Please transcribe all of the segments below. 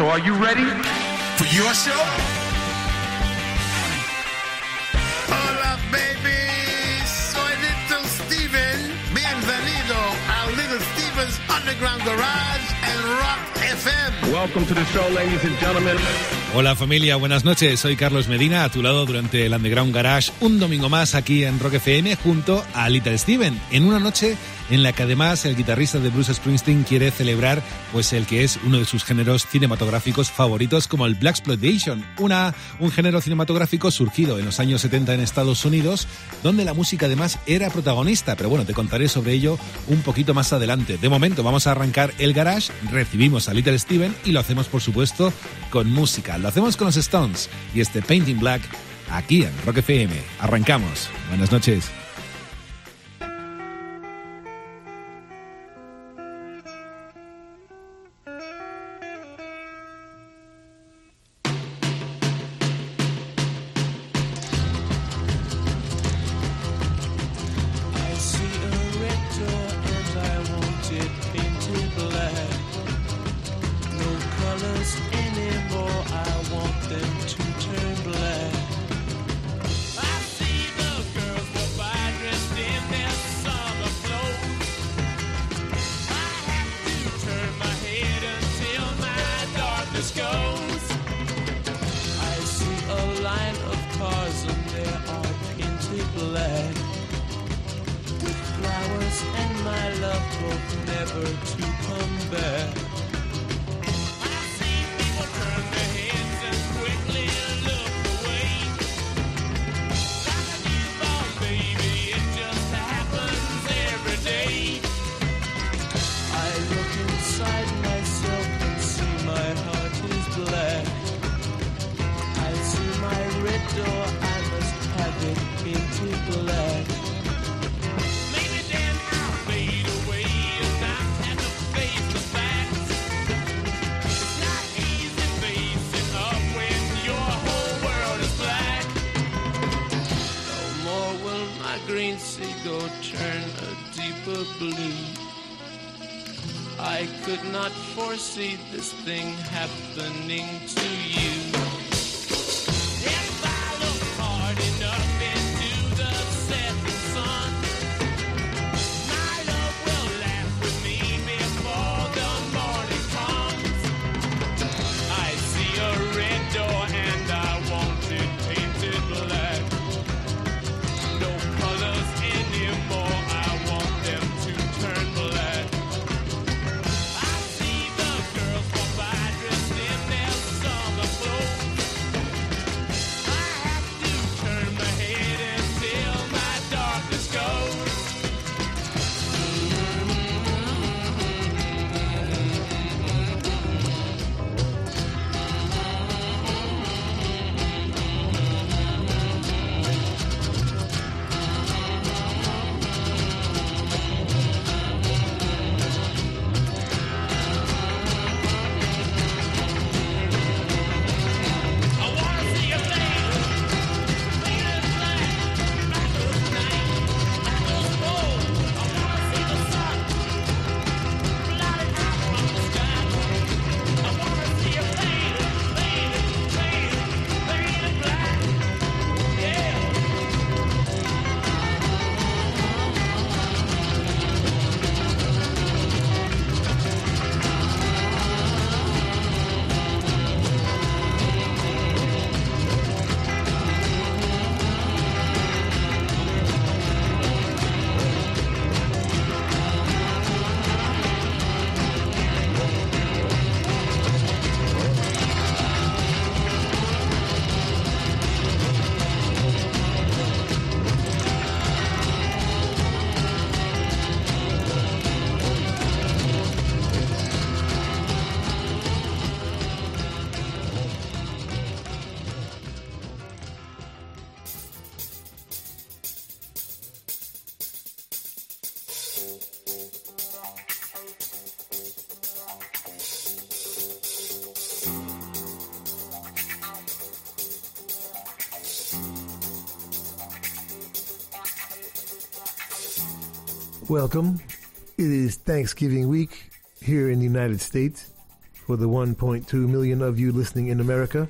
So are you ready? For your show? Hola, baby. Soy Little Steven. Bienvenido a Little Steven's Underground Garage and Rock FM. Welcome to the show, ladies and gentlemen. Hola familia, buenas noches. Soy Carlos Medina, a tu lado durante el Underground Garage, un domingo más aquí en Rock FM junto a Little Steven, en una noche en la que además el guitarrista de Bruce Springsteen quiere celebrar pues el que es uno de sus géneros cinematográficos favoritos como el Black Exploitation, una, un género cinematográfico surgido en los años 70 en Estados Unidos, donde la música además era protagonista, pero bueno, te contaré sobre ello un poquito más adelante. De momento vamos a arrancar el garage, recibimos a Little Steven y lo hacemos por supuesto con música. Lo hacemos con los Stones y este Painting Black aquí en Rock FM. Arrancamos. Buenas noches. Welcome. It is Thanksgiving week here in the United States for the 1.2 million of you listening in America.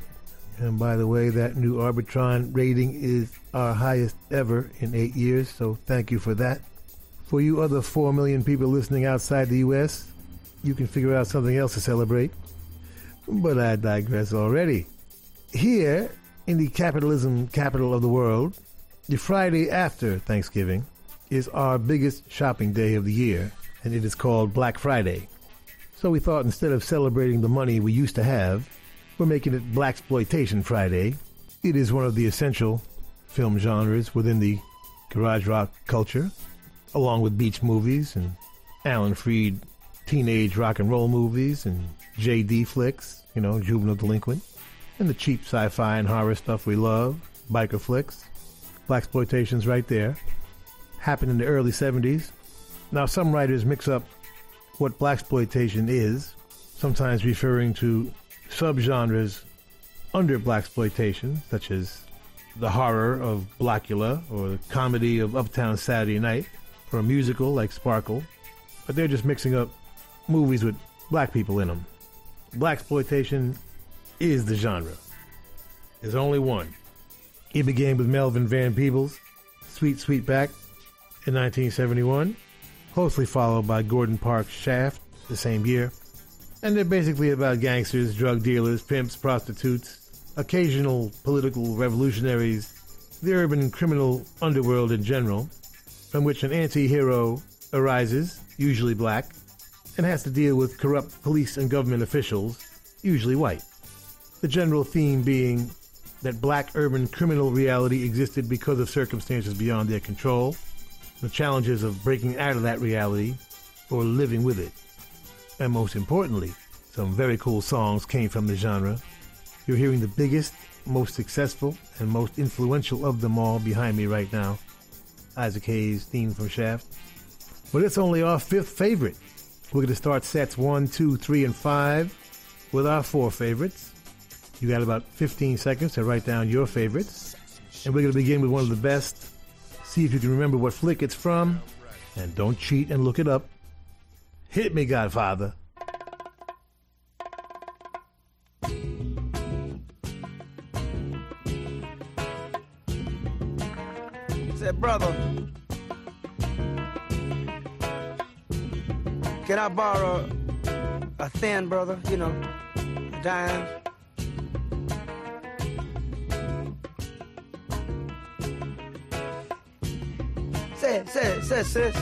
And by the way, that new Arbitron rating is our highest ever in eight years, so thank you for that. For you other 4 million people listening outside the U.S., you can figure out something else to celebrate. But I digress already. Here, in the capitalism capital of the world, the Friday after Thanksgiving is our biggest shopping day of the year, and it is called Black Friday. So we thought instead of celebrating the money we used to have, we're making it Black Exploitation Friday. It is one of the essential film genres within the garage rock culture, along with beach movies and Alan Freed teenage rock and roll movies and JD flicks, you know, juvenile delinquent, and the cheap sci-fi and horror stuff we love, biker flicks. Black exploitation's right there. Happened in the early 70s. Now some writers mix up what black exploitation is, sometimes referring to subgenres under black exploitation, such as the horror of Blackula or the comedy of Uptown Saturday Night or a musical like Sparkle. But they're just mixing up movies with black people in them. Black exploitation is the genre. There's only one. It began with Melvin Van Peebles, Sweet Sweetback in 1971 closely followed by Gordon Parks' Shaft the same year. And they're basically about gangsters, drug dealers, pimps, prostitutes, occasional political revolutionaries, the urban criminal underworld in general, from which an anti hero arises, usually black, and has to deal with corrupt police and government officials, usually white. The general theme being that black urban criminal reality existed because of circumstances beyond their control the challenges of breaking out of that reality or living with it. And most importantly, some very cool songs came from the genre. You're hearing the biggest, most successful, and most influential of them all behind me right now. Isaac Hayes' theme from Shaft. But it's only our fifth favorite. We're going to start sets one, two, three, and five with our four favorites. You got about 15 seconds to write down your favorites. And we're going to begin with one of the best See if you can remember what flick it's from. And don't cheat and look it up. Hit me, Godfather. Said, brother, can I borrow a thin, brother? You know, a dime? Say it, say say sis.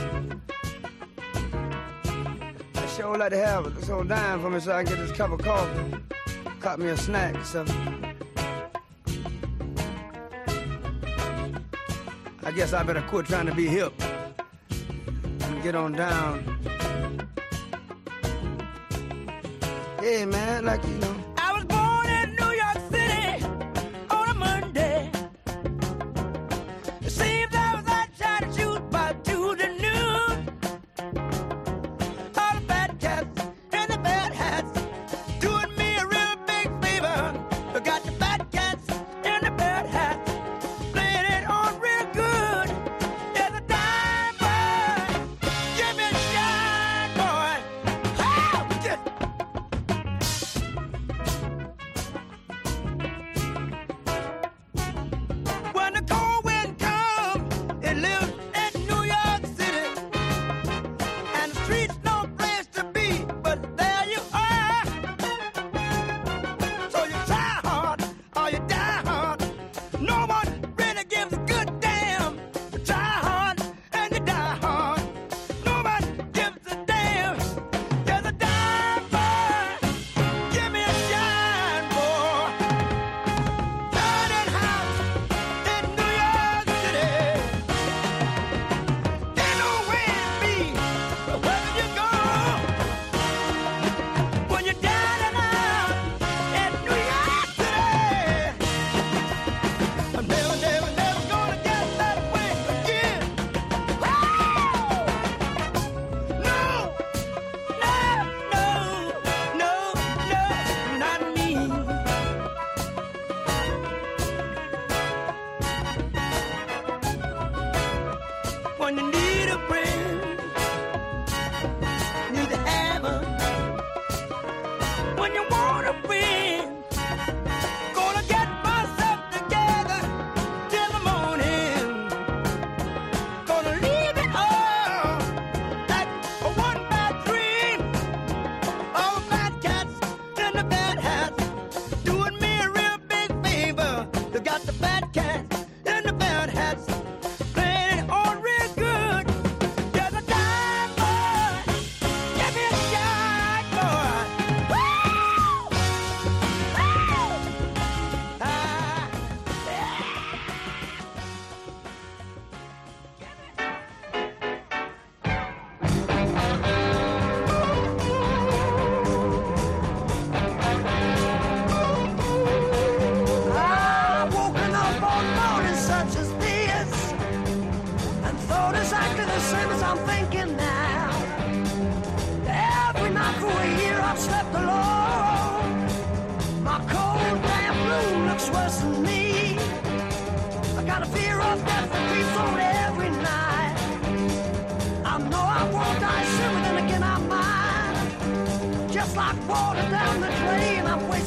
I sure would like to have this whole dime for me so I can get this cup of coffee. Cut me a snack something. I guess I better quit trying to be hip and get on down. Hey man, like you know.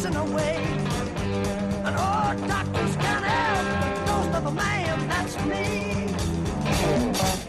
passing away. And all doctors can help the ghost of a man, that's me.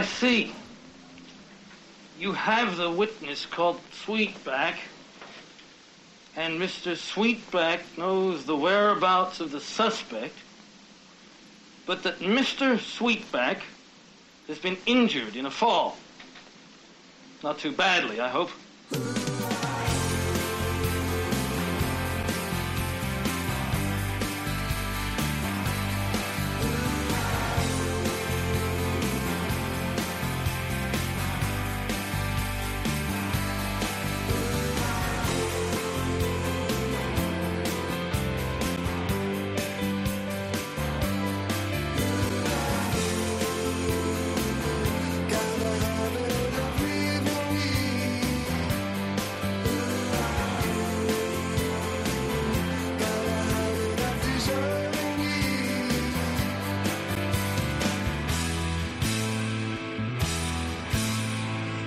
I see. You have the witness called Sweetback, and Mr. Sweetback knows the whereabouts of the suspect, but that Mr. Sweetback has been injured in a fall. Not too badly, I hope.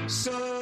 So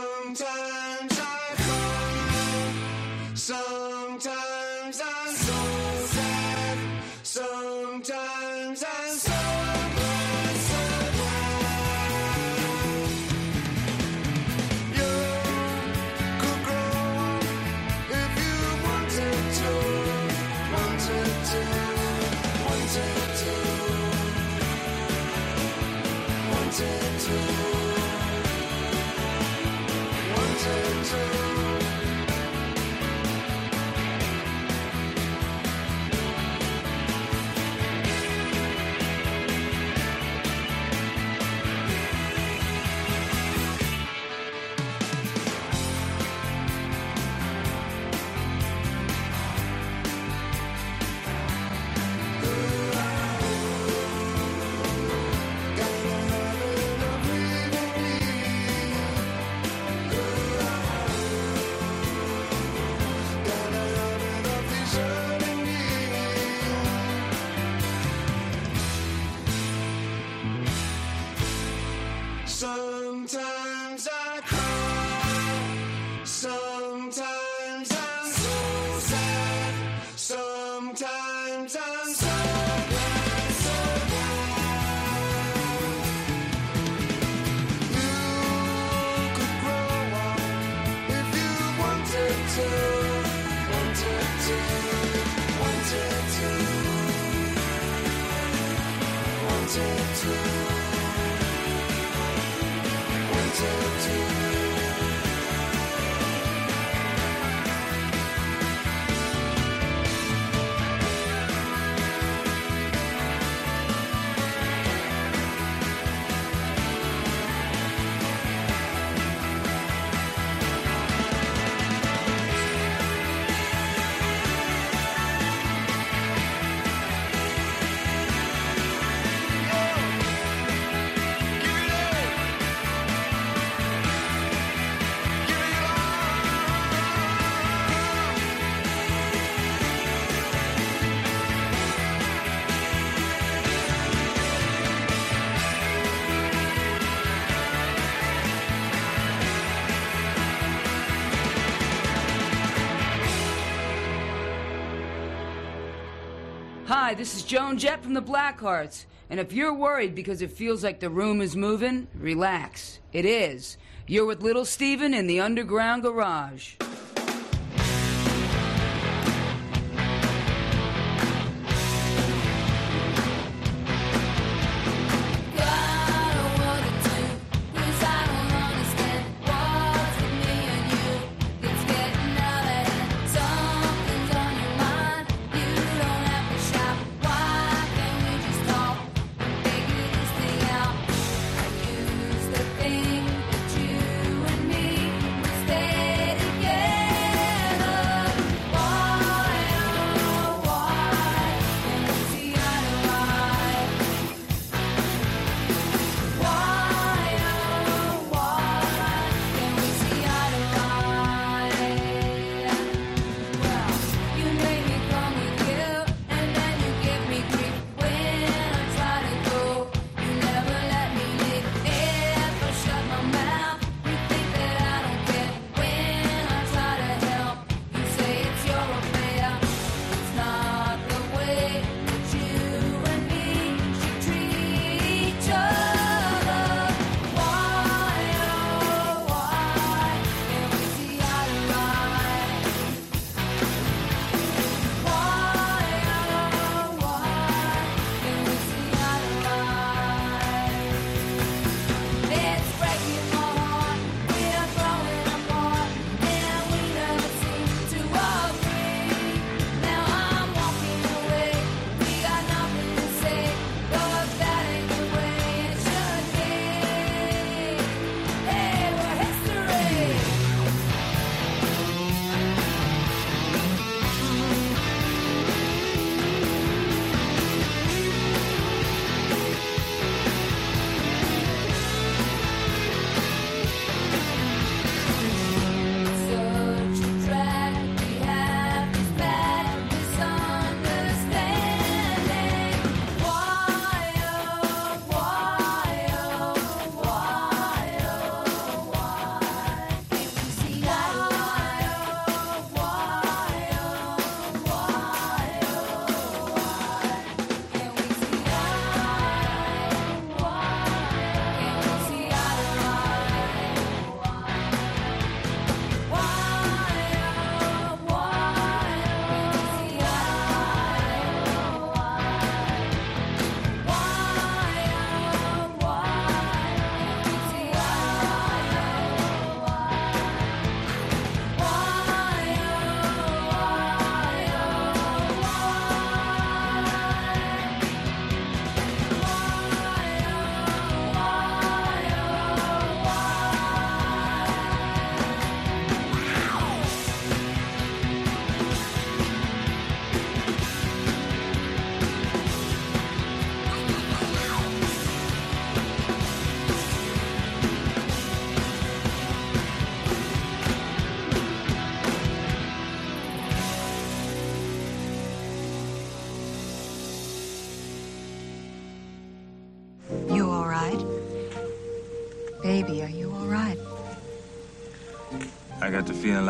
Hi, this is Joan Jett from the Blackhearts. And if you're worried because it feels like the room is moving, relax. It is. You're with Little Steven in the underground garage.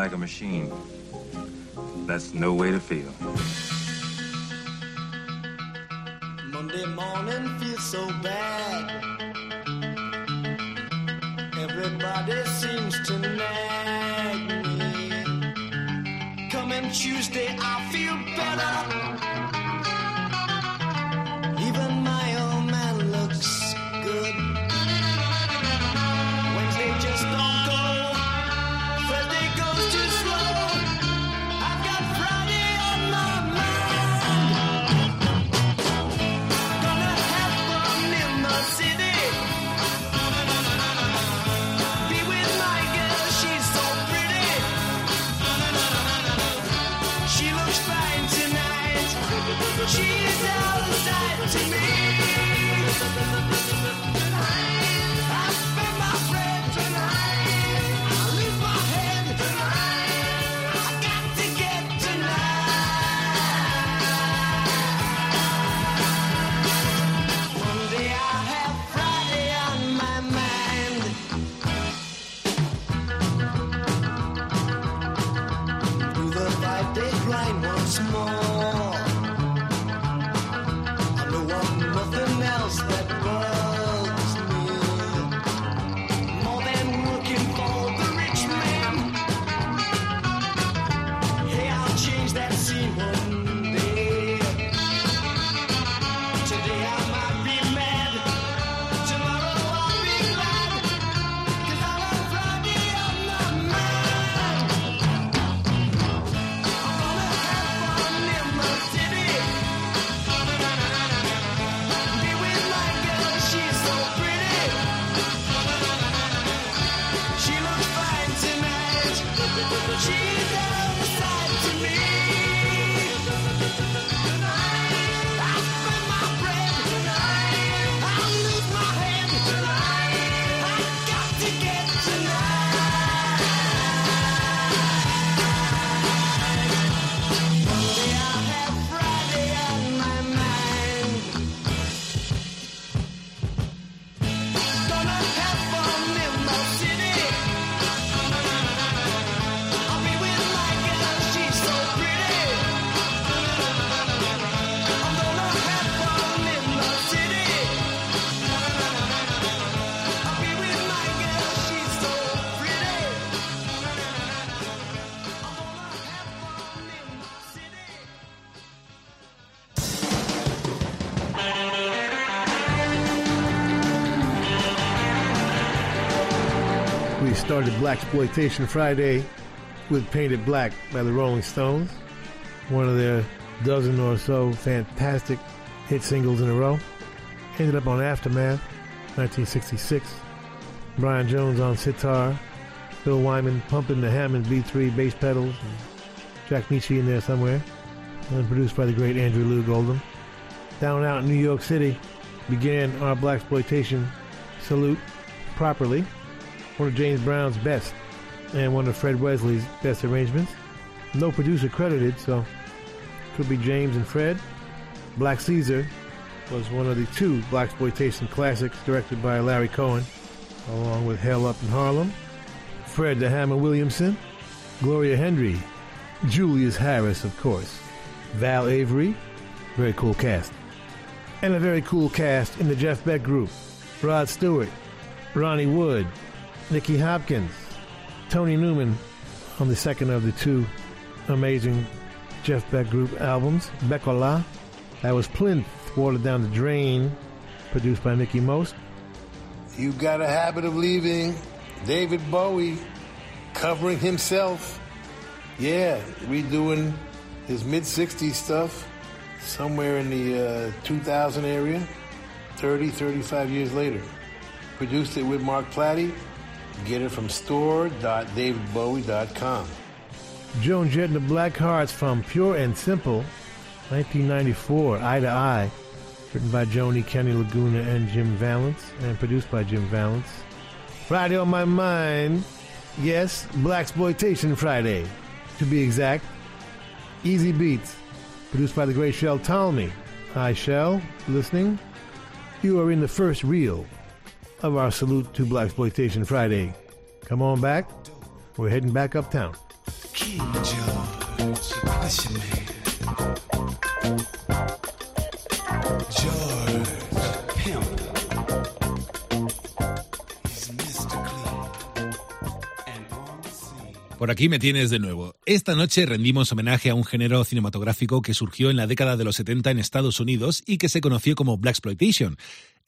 Like a machine. That's no way to feel. Started Black Exploitation Friday with Paint It Black by the Rolling Stones, one of their dozen or so fantastic hit singles in a row. Ended up on Aftermath, 1966. Brian Jones on sitar, Bill Wyman pumping the Hammond B3 bass pedals, Jack Nitzsche in there somewhere, and produced by the great Andrew Loog Oldham. Down out in New York City began our Black Exploitation salute properly one of James Brown's best and one of Fred Wesley's best arrangements. No producer credited, so could be James and Fred. Black Caesar was one of the two black exploitation classics directed by Larry Cohen, along with Hell Up in Harlem, Fred the Hammer Williamson, Gloria Hendry, Julius Harris, of course, Val Avery, very cool cast, and a very cool cast in the Jeff Beck group: Rod Stewart, Ronnie Wood, Nicky Hopkins, Tony Newman on the second of the two amazing Jeff Beck group albums, Beck-Ola. That was Plynth, Watered Down the Drain, produced by Mickie Most. You got a habit of leaving. David Bowie covering himself. Yeah, redoing his mid 60s stuff somewhere in the uh, 2000 area, 30, 35 years later. Produced it with Mark Plati. Get it from store.davidbowie.com. Joan Jett and the Blackhearts from Pure and Simple, 1994, Eye to Eye, written by Joni, Kenny Laguna, and Jim Vallance, and produced by Jim Vallance. Friday on my mind, yes, Black Exploitation Friday, to be exact. Easybeats, produced by the great Shel Talmy. Hi, Shel, listening. You are in the first reel of our salute to Black Exploitation Friday. Come on back. We're heading back uptown. King George, that's. Por aquí me tienes de nuevo. Esta noche rendimos homenaje a un género cinematográfico que surgió en la década de los 70 en Estados Unidos y que se conoció como.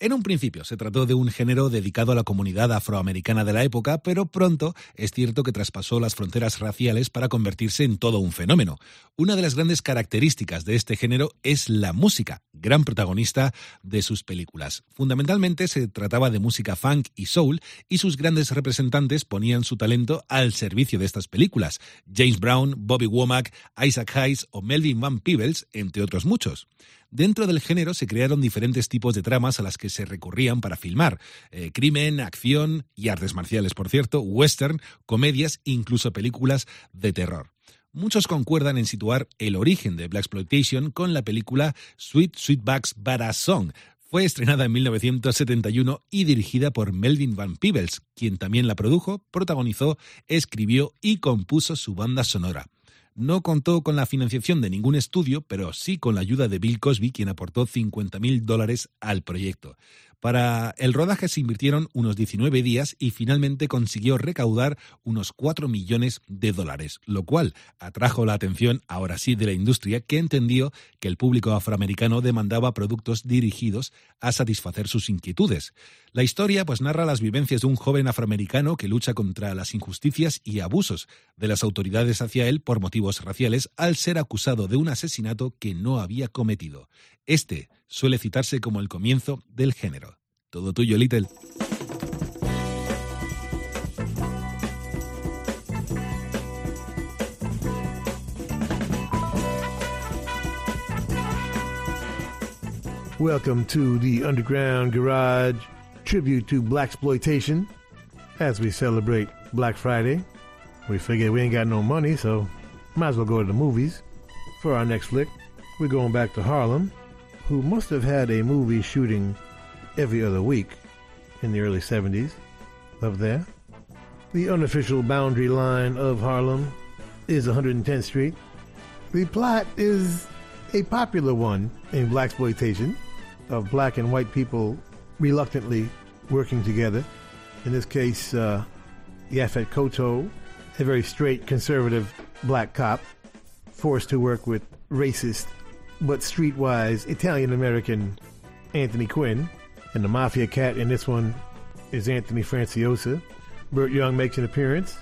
En un principio se trató de un género dedicado a la comunidad afroamericana de la época, pero pronto es cierto que traspasó las fronteras raciales para convertirse en todo un fenómeno. Una de las grandes características de este género es la música, gran protagonista de sus películas. Fundamentalmente se trataba de música funk y soul y sus grandes representantes ponían su talento al servicio de estas películas. James Brown, Bobby Womack, Isaac Hayes o Melvin Van Peebles, entre otros muchos. Dentro del género se crearon diferentes tipos de tramas a las que se recurrían para filmar. Eh, crimen, acción y artes marciales, por cierto, western, comedias, incluso películas de terror. Muchos concuerdan en situar el origen de Black Exploitation con la película Sweet Sweetback's Badass Song. Fue estrenada en 1971 y dirigida por Melvin Van Peebles, quien también la produjo, protagonizó, escribió y compuso su banda sonora no contó con la financiación de ningún estudio, pero sí con la ayuda de Bill Cosby, quien aportó 50 mil dólares al proyecto. Para el rodaje se invirtieron unos 19 días y finalmente consiguió recaudar unos 4 millones de dólares, lo cual atrajo la atención ahora sí de la industria que entendió que el público afroamericano demandaba productos dirigidos a satisfacer sus inquietudes. La historia pues narra las vivencias de un joven afroamericano que lucha contra las injusticias y abusos de las autoridades hacia él por motivos raciales al ser acusado de un asesinato que no había cometido. Este suele citarse como el comienzo del género. Todo tuyo, Little. Welcome to the Underground Garage tribute to Black Exploitation as we celebrate Black Friday. We figured we ain't got no money, so might as well go to the movies. For our next flick, we're going back to Harlem, who must have had a movie shooting every other week in the early 70s. Love there. The unofficial boundary line of Harlem is 110th Street. The plot is a popular one in black exploitation of black and white people reluctantly working together. In this case, uh, Yaphet Kotto, a very straight conservative black cop, forced to work with racist but streetwise Italian American Anthony Quinn. And the mafia cat in this one is Anthony Franciosa. Burt Young makes an appearance.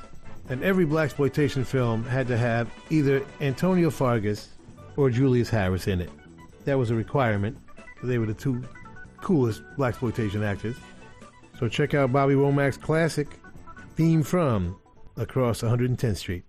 And every black exploitation film had to have either Antonio Fargas or Julius Harris in it. That was a requirement. They were the two coolest black exploitation actors. So check out Bobby Womack's classic theme from Across 110th Street.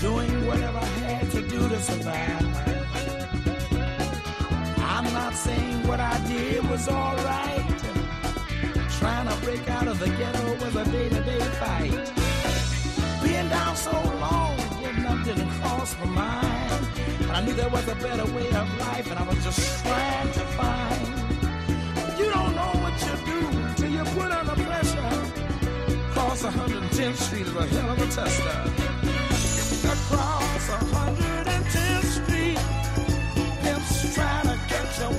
Doing whatever I had to do to survive. I'm not saying what I did was alright. Trying to break out of the ghetto was a day-to-day fight. Being down so long, getting up didn't cross my mind. And I knew there was a better way of life, and I was just trying to find. Across 110th Street is a hell of a tester. Across 110th Street, pimps trying to catch a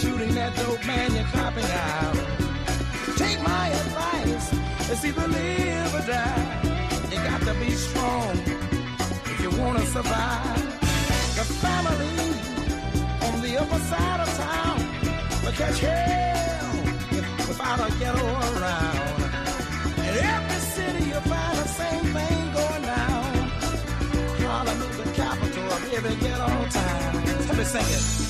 shooting that dope, man, you're copping out. Take my advice, it's either live or die. You got to be strong if you wanna survive. The family on the upper side of town will catch hell if, without a ghetto around. In every city you'll find the same thing going down. Harlem is the capital of every ghetto town. Let me sing it.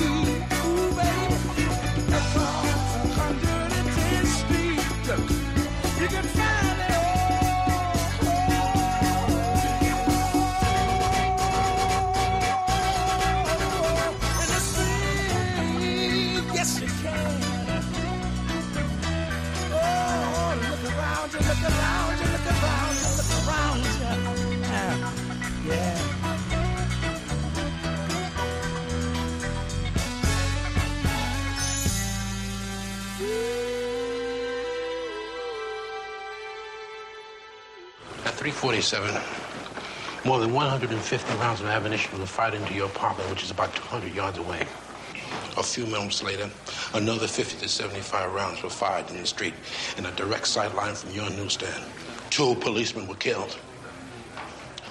On more than 150 rounds of ammunition were fired into your apartment, which is about 200 yards away. A few moments later, another 50 to 75 rounds were fired in the street in a direct sight line from your newsstand. Two policemen were killed.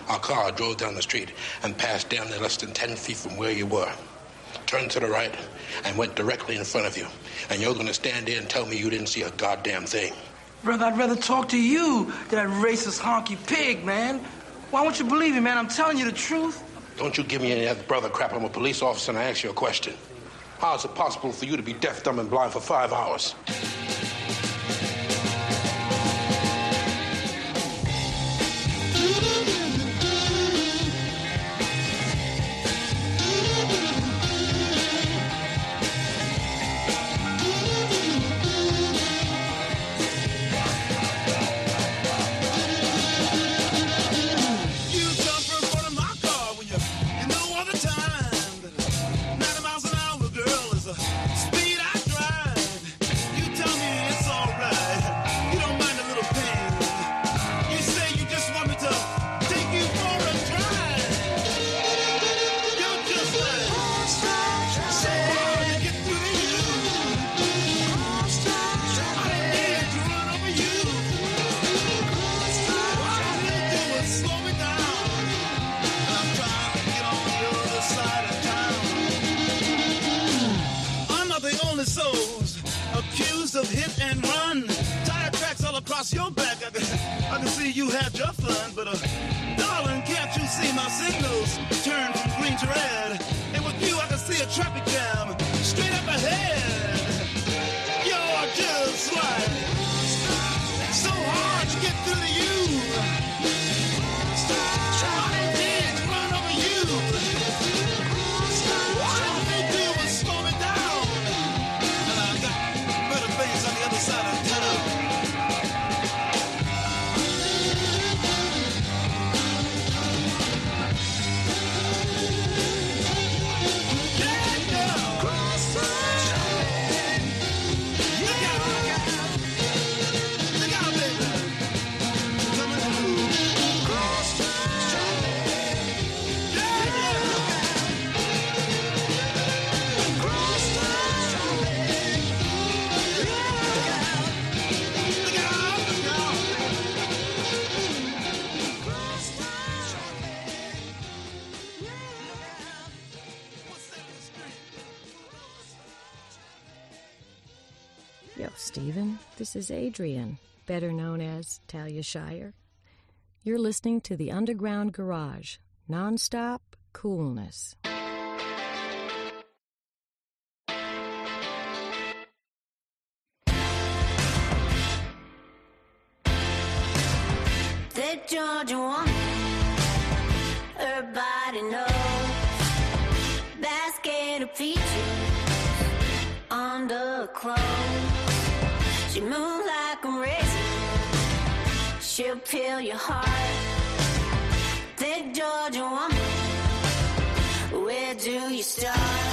Our car drove down the street and passed down there less than 10 feet from where you were. Turned to the right and went directly in front of you. And you're going to stand there and tell me you didn't see a goddamn thing. Brother, I'd rather talk to you than that racist honky pig, man. Why won't you believe me, man? I'm telling you the truth. Don't you give me any other brother crap. I'm a police officer and I ask you a question. How is it possible for you to be deaf, dumb, and blind for five hours? Shire. You're listening to the Underground Garage, nonstop coolness. The Georgia woman, everybody knows, basket of peaches. you peel your heart? Think Georgia woman, where do you start?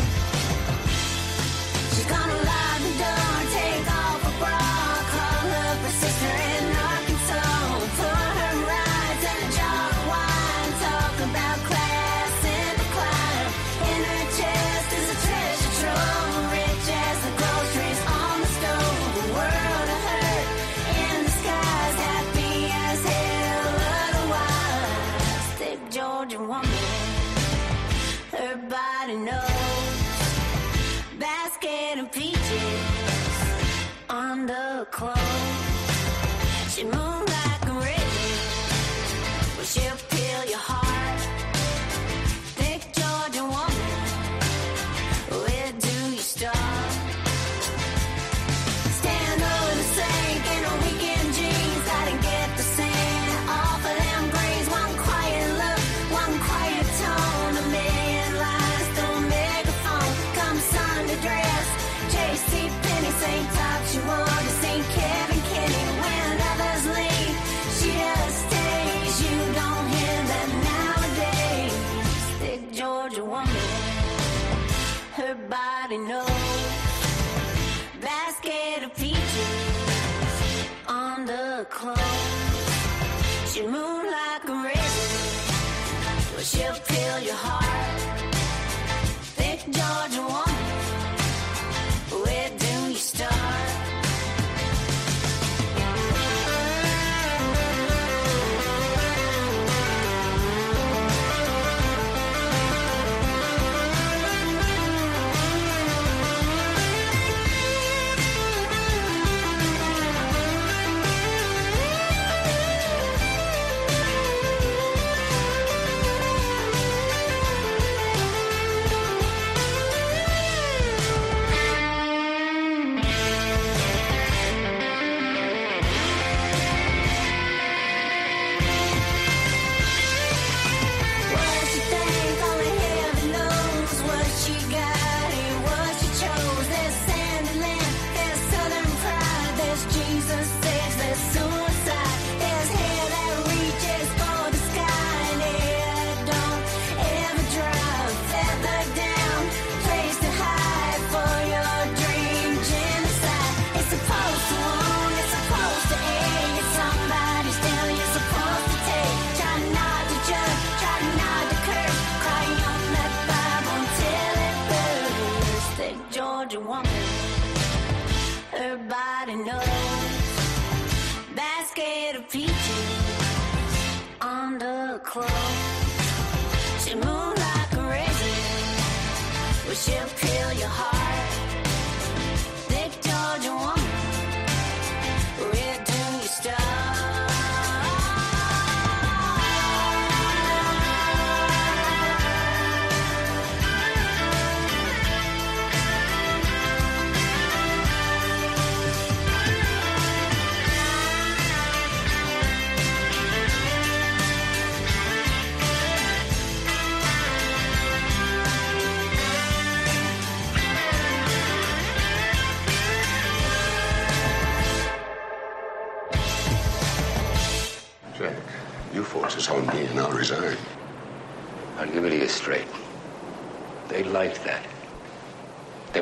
clothes. She moved like a river. Well, she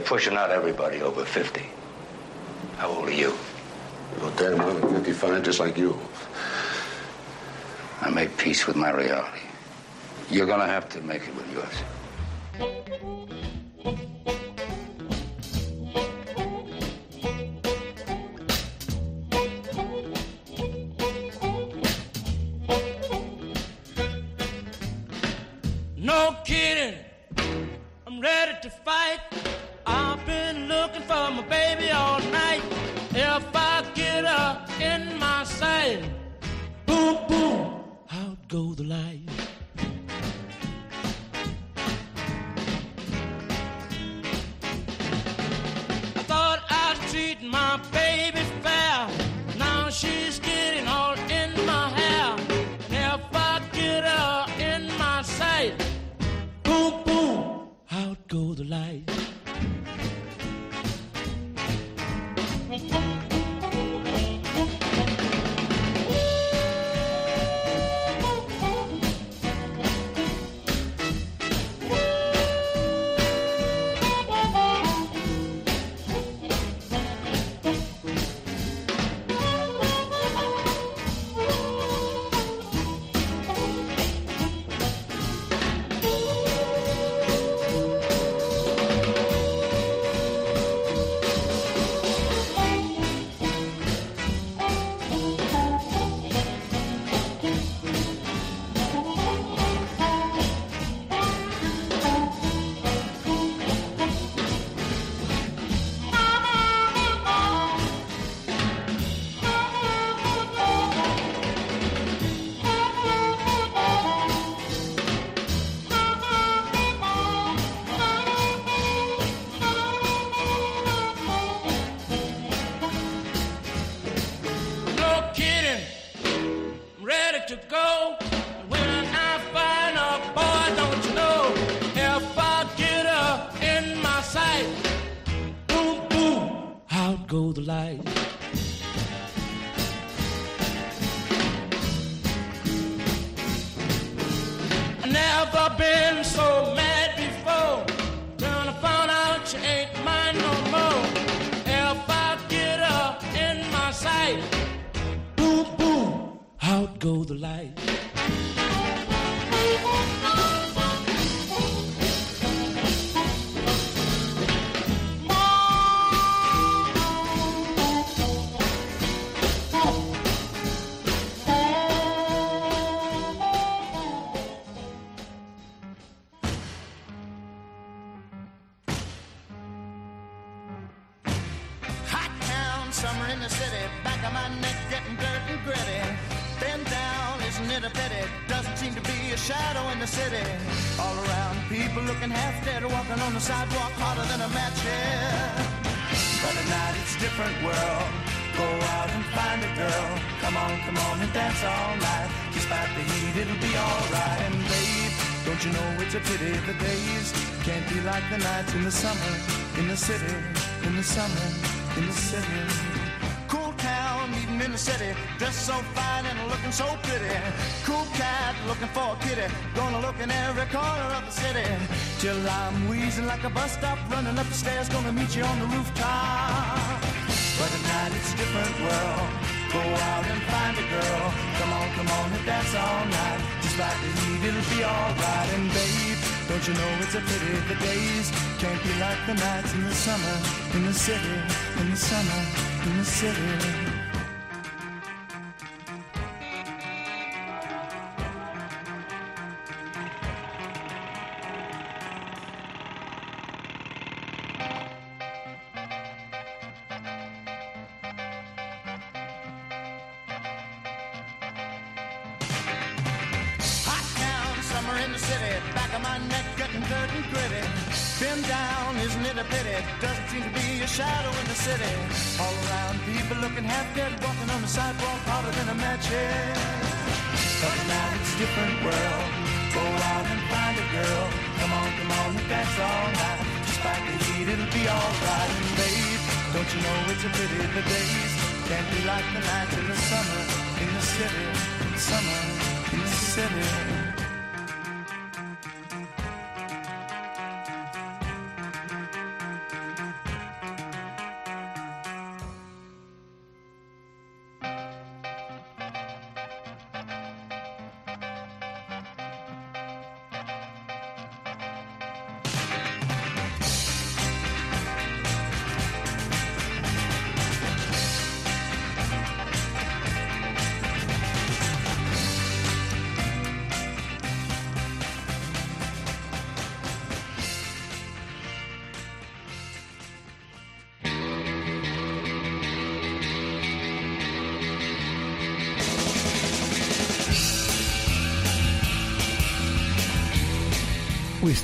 pushing out everybody over 50. How old are you? Well, damn, I'm 55, just like you. I made peace with my reality. You're gonna have to make it with yours. meet you on the rooftop. But tonight it's a different world. Go out and find a girl. Come on, come on and dance all night. Just like the heat, it'll be alright. And babe, don't you know it's a pity the days can't be like the nights in the summer, in the city, in the summer, in the city.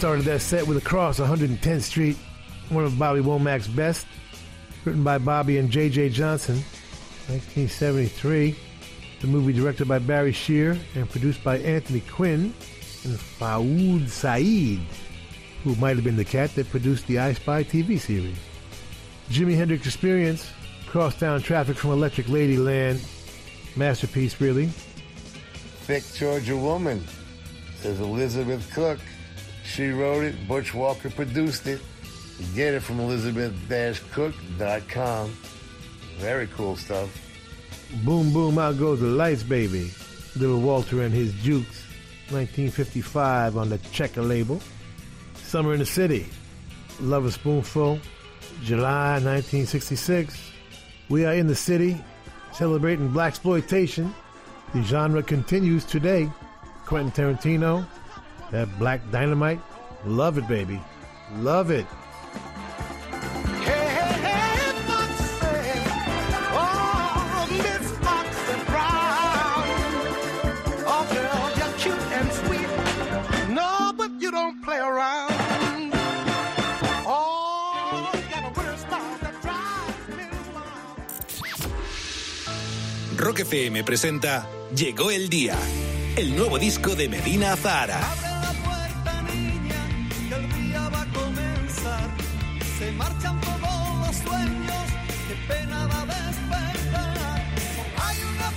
started that set with a cross, 110th Street, one of Bobby Womack's best, written by Bobby and J.J. Johnson, 1973. The movie directed by Barry Shear and produced by Anthony Quinn and Fouad Said, who might have been the cat that produced the I Spy TV series. Jimi Hendrix Experience, Crosstown Traffic from Electric Ladyland, masterpiece really. Thick Georgia Woman is Elizabeth Cook. She wrote it. Butch Walker produced it. Get it from elizabeth-cook.com. Very cool stuff. Boom Boom Out Goes the Lights Baby, Little Walter and His Jukes, 1955 on the Checker label. Summer in the City, Lovin' Spoonful, July 1966. We are in the city, celebrating blaxploitation. The genre continues today. Quentin Tarantino, That black dynamite, love it, baby. Love it. Rock FM presenta Llegó el día, el nuevo disco de Medina Zahara.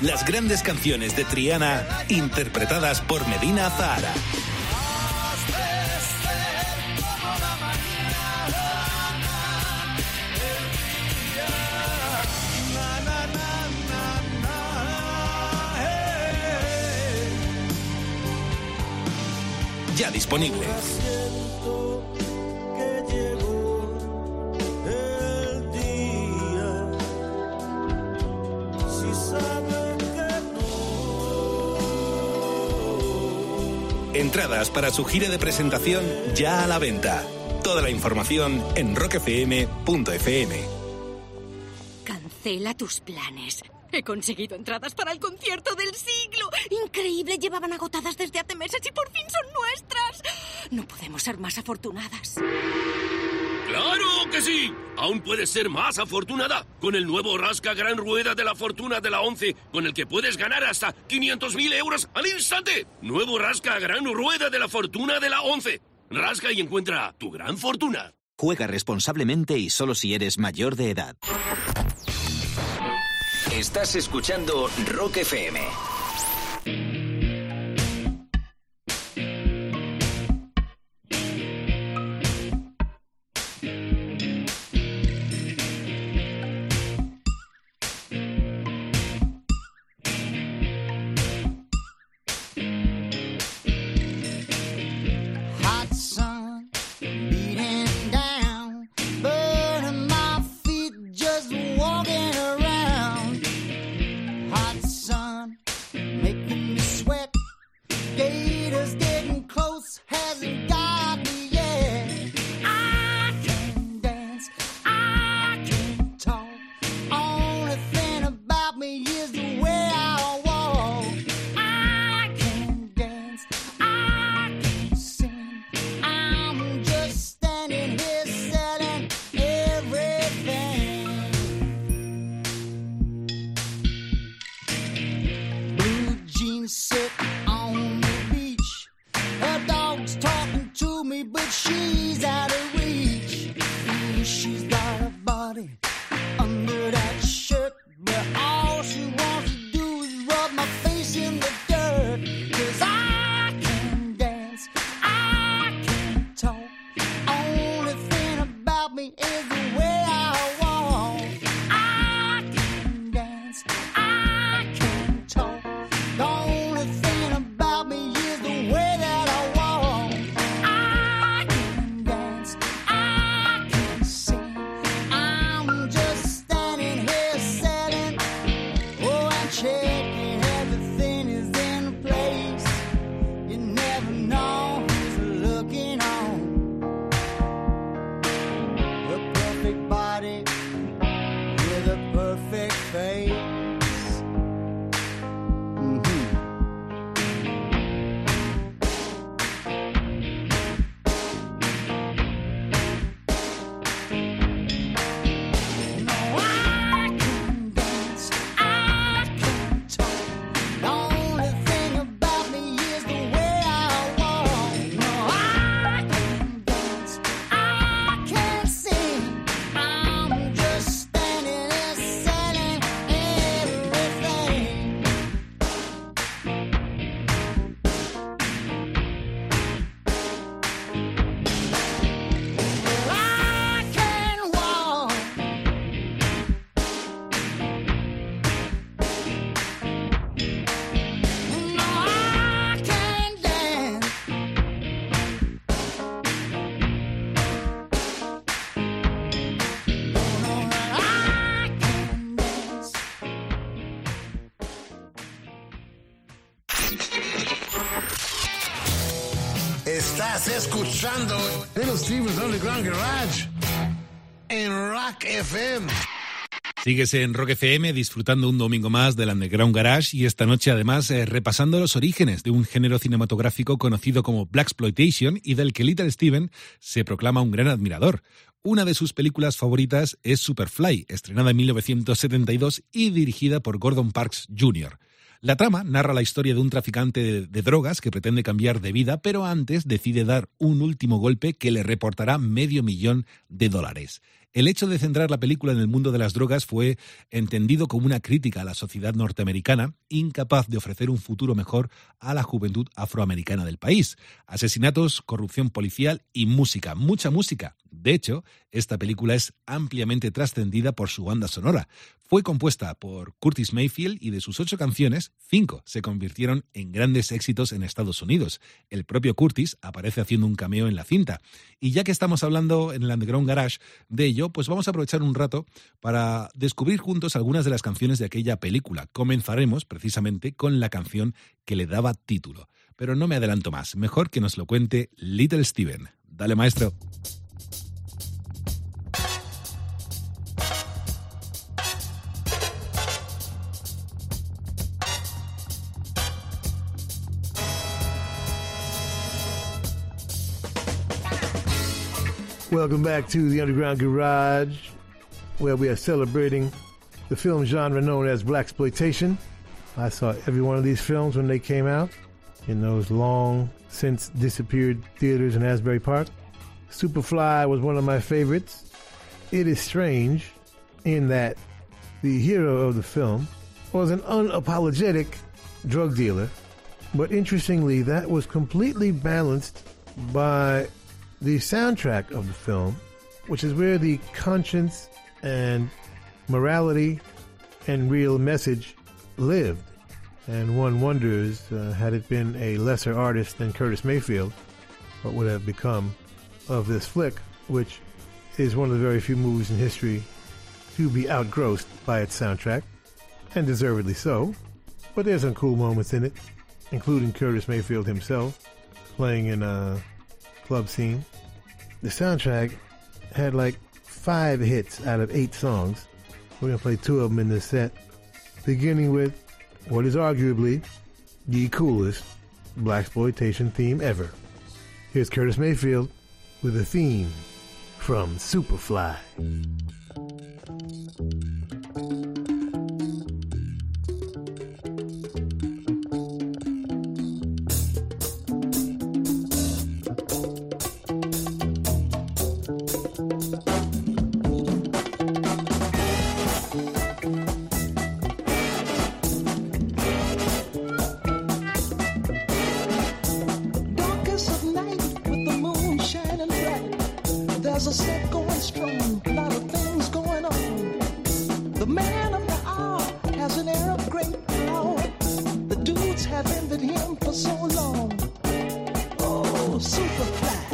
Las grandes canciones de Triana interpretadas por Medina Zahara. paz de Entradas para su gira de presentación ya a la venta. Toda la información en rockfm.fm. Cancela tus planes. He conseguido entradas para el concierto del siglo. Increíble, llevaban agotadas desde hace meses y por fin son nuestras. No podemos ser más afortunadas. ¡Claro que sí! Aún puedes ser más afortunada con el nuevo Rasca Gran Rueda de la Fortuna de la 11, con el que puedes ganar hasta 500.000 euros al instante. Nuevo Rasca Gran Rueda de la Fortuna de la 11. Rasca y encuentra tu gran fortuna. Juega responsablemente y solo si eres mayor de edad. Estás escuchando Rock FM. Escuchando Little Steven's Underground Garage en Rock FM. Síguese en Rock FM disfrutando un domingo más del Underground Garage y esta noche además eh, repasando los orígenes de un género cinematográfico conocido como Black Exploitation y del que Little Steven se proclama un gran admirador. Una de sus películas favoritas es Superfly, estrenada en 1972 y dirigida por Gordon Parks Jr. La trama narra la historia de un traficante de, drogas que pretende cambiar de vida, pero antes decide dar un último golpe que le reportará medio millón de dólares. El hecho de centrar la película en el mundo de las drogas fue entendido como una crítica a la sociedad norteamericana, incapaz de ofrecer un futuro mejor a la juventud afroamericana del país. Asesinatos, corrupción policial y música, mucha música. De hecho, esta película es ampliamente trascendida por su banda sonora. Fue compuesta por Curtis Mayfield y de sus ocho canciones, cinco se convirtieron en grandes éxitos en Estados Unidos. El propio Curtis aparece haciendo un cameo en la cinta. Y ya que estamos hablando en el Underground Garage de ello, pues vamos a aprovechar un rato para descubrir juntos algunas de las canciones de aquella película. Comenzaremos precisamente con la canción que le daba título. Pero no me adelanto más, mejor que nos lo cuente Little Steven. Dale, maestro. Welcome back to the Underground Garage, where we are celebrating the film genre known as blaxploitation. I saw every one of these films when they came out in those long since disappeared theaters in Asbury Park. Superfly was one of my favorites. It is strange in that the hero of the film was an unapologetic drug dealer, but interestingly, that was completely balanced by the soundtrack of the film, which is where the conscience and morality and real message lived. And one wonders, uh, had it been a lesser artist than Curtis Mayfield, what would have become of this flick, which is one of the very few movies in history to be outgrossed by its soundtrack, and deservedly so. But there's some cool moments in it, including Curtis Mayfield himself playing in a club scene. The soundtrack had like five hits out of eight songs. We're gonna play two of them in this set, beginning with what is arguably the coolest blaxploitation theme ever. Here's Curtis Mayfield with a theme from Superfly. Has an air of great power. The dudes have envied him for so long. Oh, Superfly, you're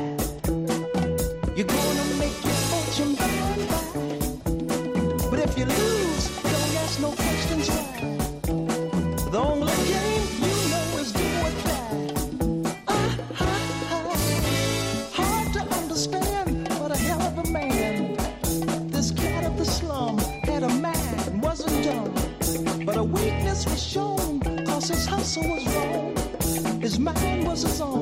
mind was his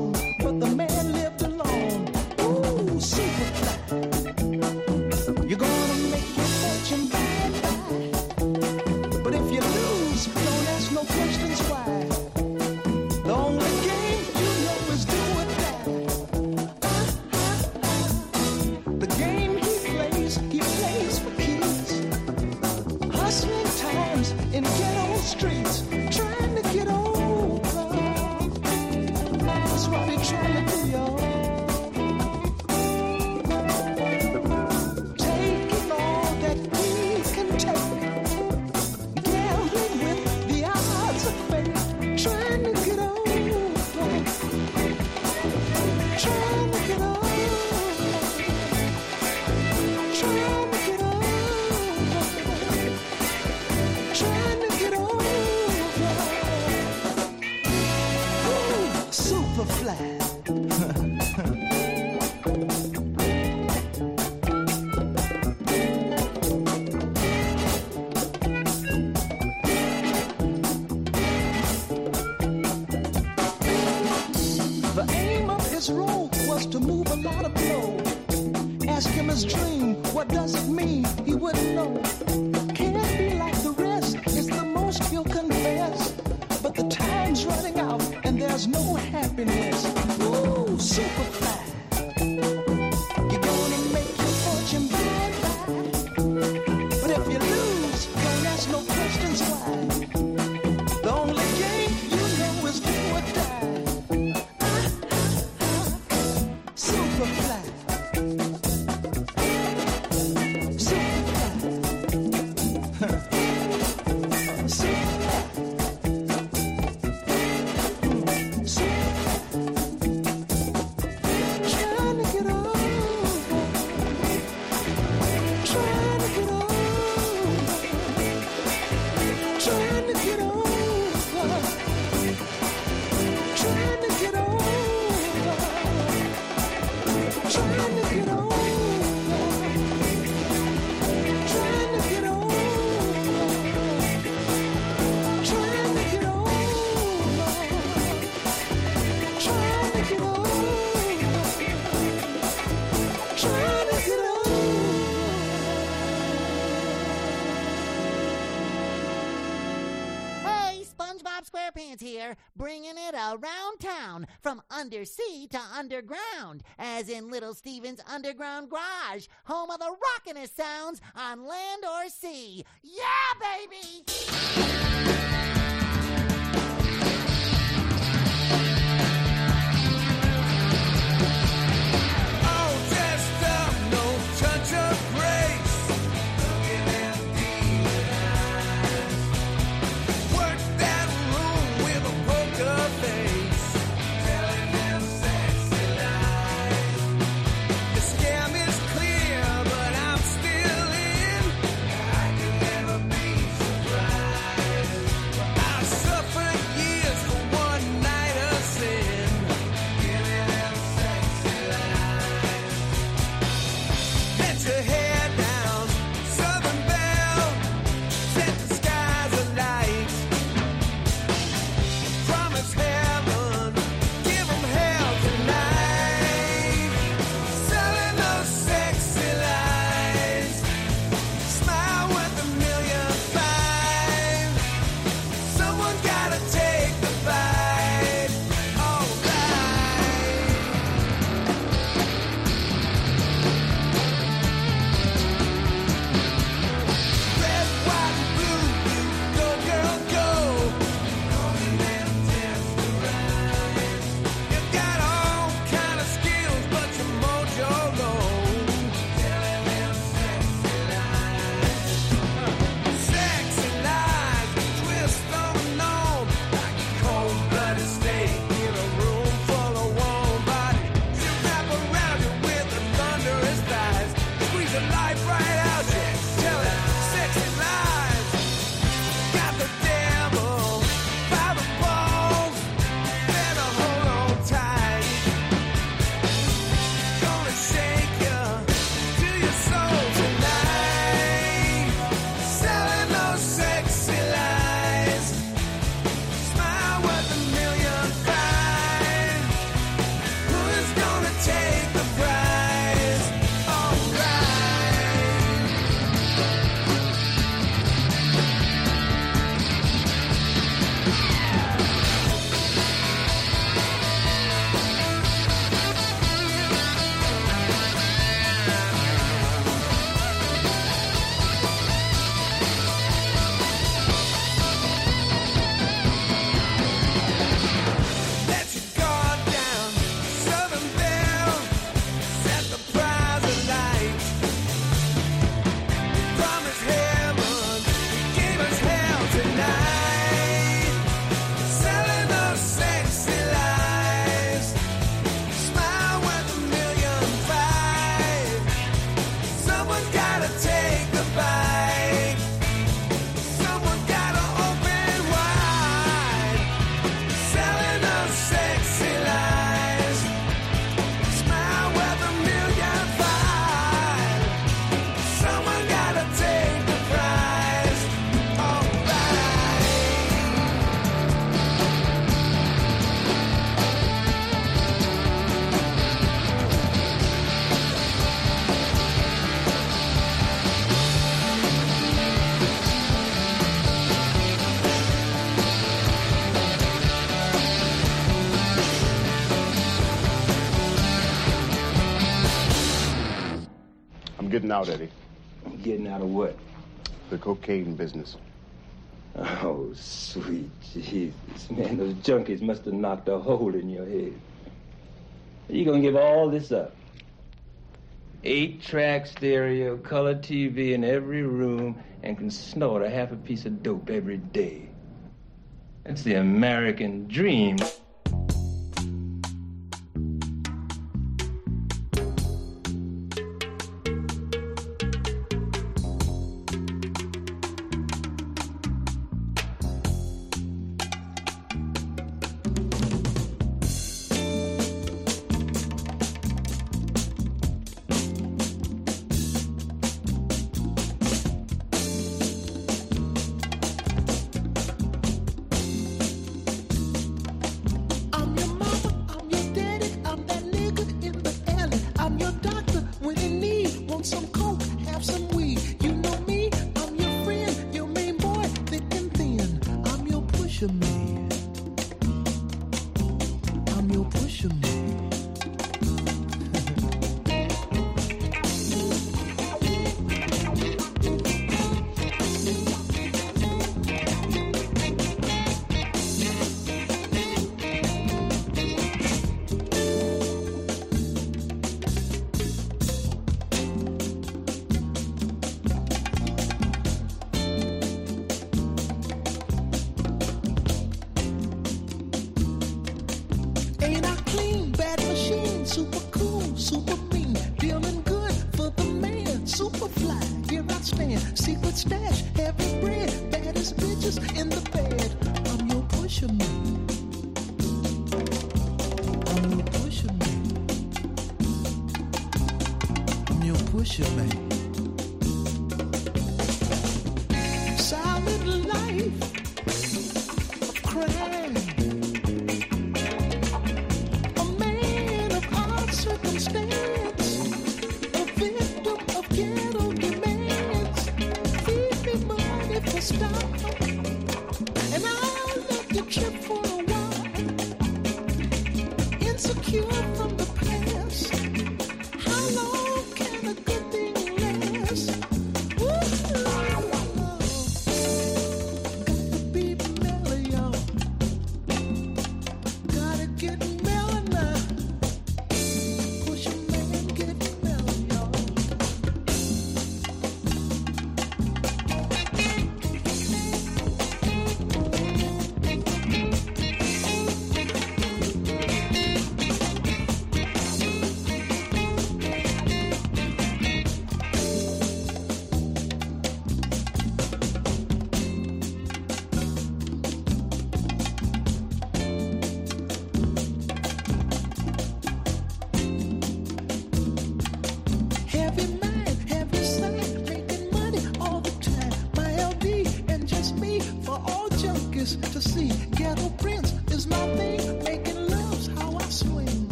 undersea to underground, as in Little Steven's underground garage, home of the rockin'est sounds on land or sea. Yeah, baby! getting out, Eddie? Getting out of what? The cocaine business. Oh, sweet Jesus. Man, those junkies must have knocked a hole in your head. You gonna give all this up? Eight track stereo, color TV in every room, and can snort a half a piece of dope every day. That's the American dream.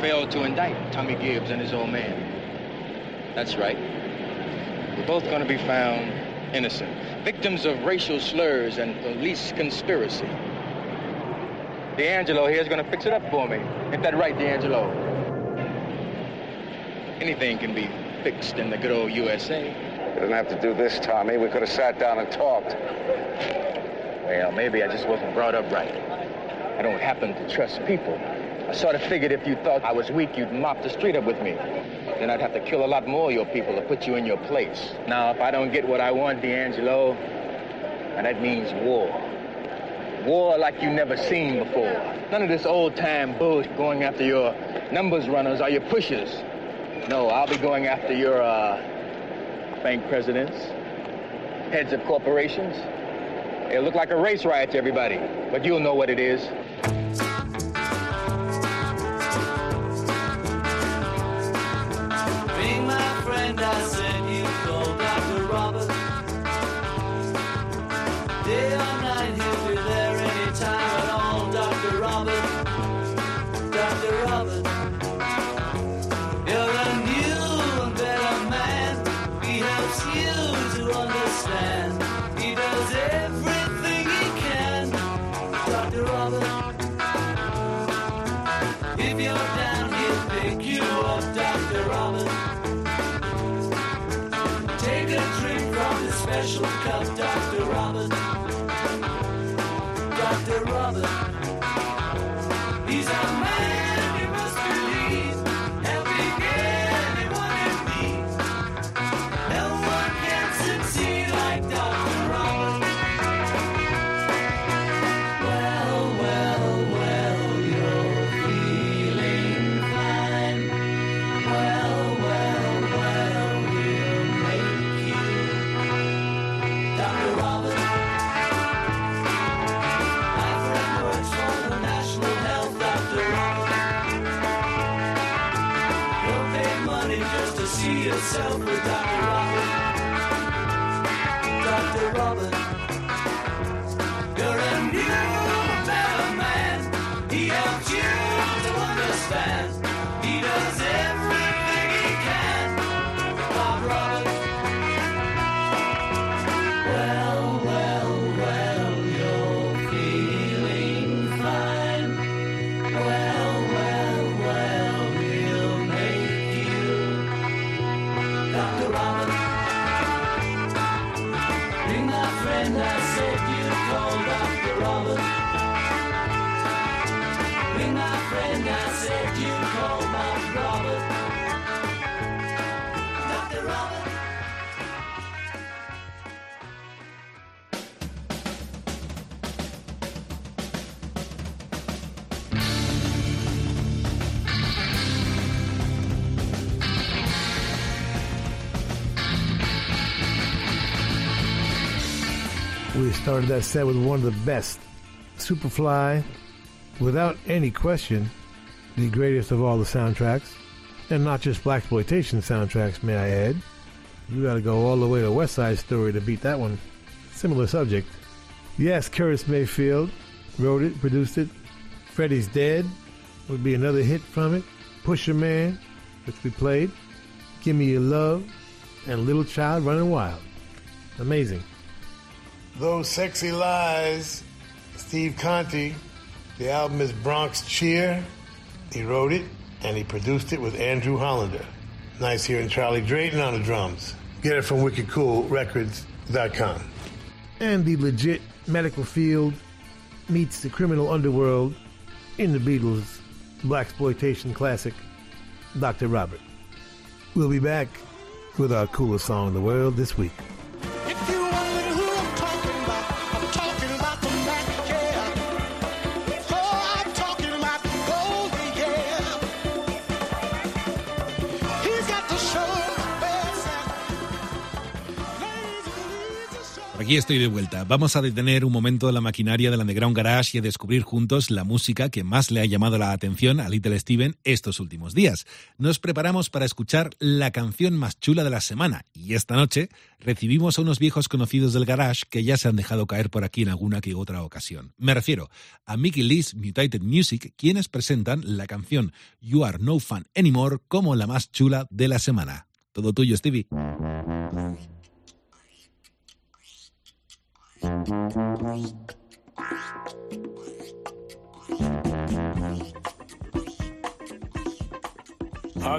To to indict Tommy Gibbs and his old man. That's right. We're both going to be found innocent, victims of racial slurs and police conspiracy. D'Angelo here is going to fix it up for me. Ain't that right, D'Angelo? Anything can be fixed in the good old USA. You didn't have to do this, Tommy. We could have sat down and talked. Well, maybe I just wasn't brought up right. I don't happen to trust people. I sort of figured if you thought I was weak, you'd mop the street up with me. Then I'd have to kill a lot more of your people to put you in your place. Now, if I don't get what I want, D'Angelo, and that means war. War like you never seen before. None of this old-time bullshit going after your numbers runners or your pushers. No, I'll be going after your, uh, bank presidents, heads of corporations. It'll look like a race riot to everybody, but you'll know what it is. See yourself without Dr. Robert. Dr. Robert. Started that set with one of the best, Superfly, without any question, the greatest of all the soundtracks, and not just blaxploitation soundtracks, may I add. You got to go all the way to West Side Story to beat that one. Similar subject. Yes, Curtis Mayfield wrote it, produced it. Freddie's Dead would be another hit from it. Pusher Man, which we played. Give Me Your Love, and Little Child Running Wild. Amazing. Those Sexy Lies, Steve Conte. The album is Bronx Cheer. He wrote it and he produced it with Andrew Hollander. Nice hearing Charlie Drayton on the drums. Get it from wickedcoolrecords.com. and the legit medical field meets the criminal underworld in the Beatles' blaxploitation classic, Dr. Robert. We'll be back with our coolest song in the world this week. Aquí estoy de vuelta. Vamos a detener un momento la maquinaria del Underground Garage y a descubrir juntos la música que más le ha llamado la atención a Little Steven estos últimos días. Nos preparamos para escuchar la canción más chula de la semana y esta noche recibimos a unos viejos conocidos del Garage que ya se han dejado caer por aquí en alguna que otra ocasión. Me refiero a Mickey Lee's Mutated Music, quienes presentan la canción You Are No Fun Anymore como la más chula de la semana. Todo tuyo, Stevie. Our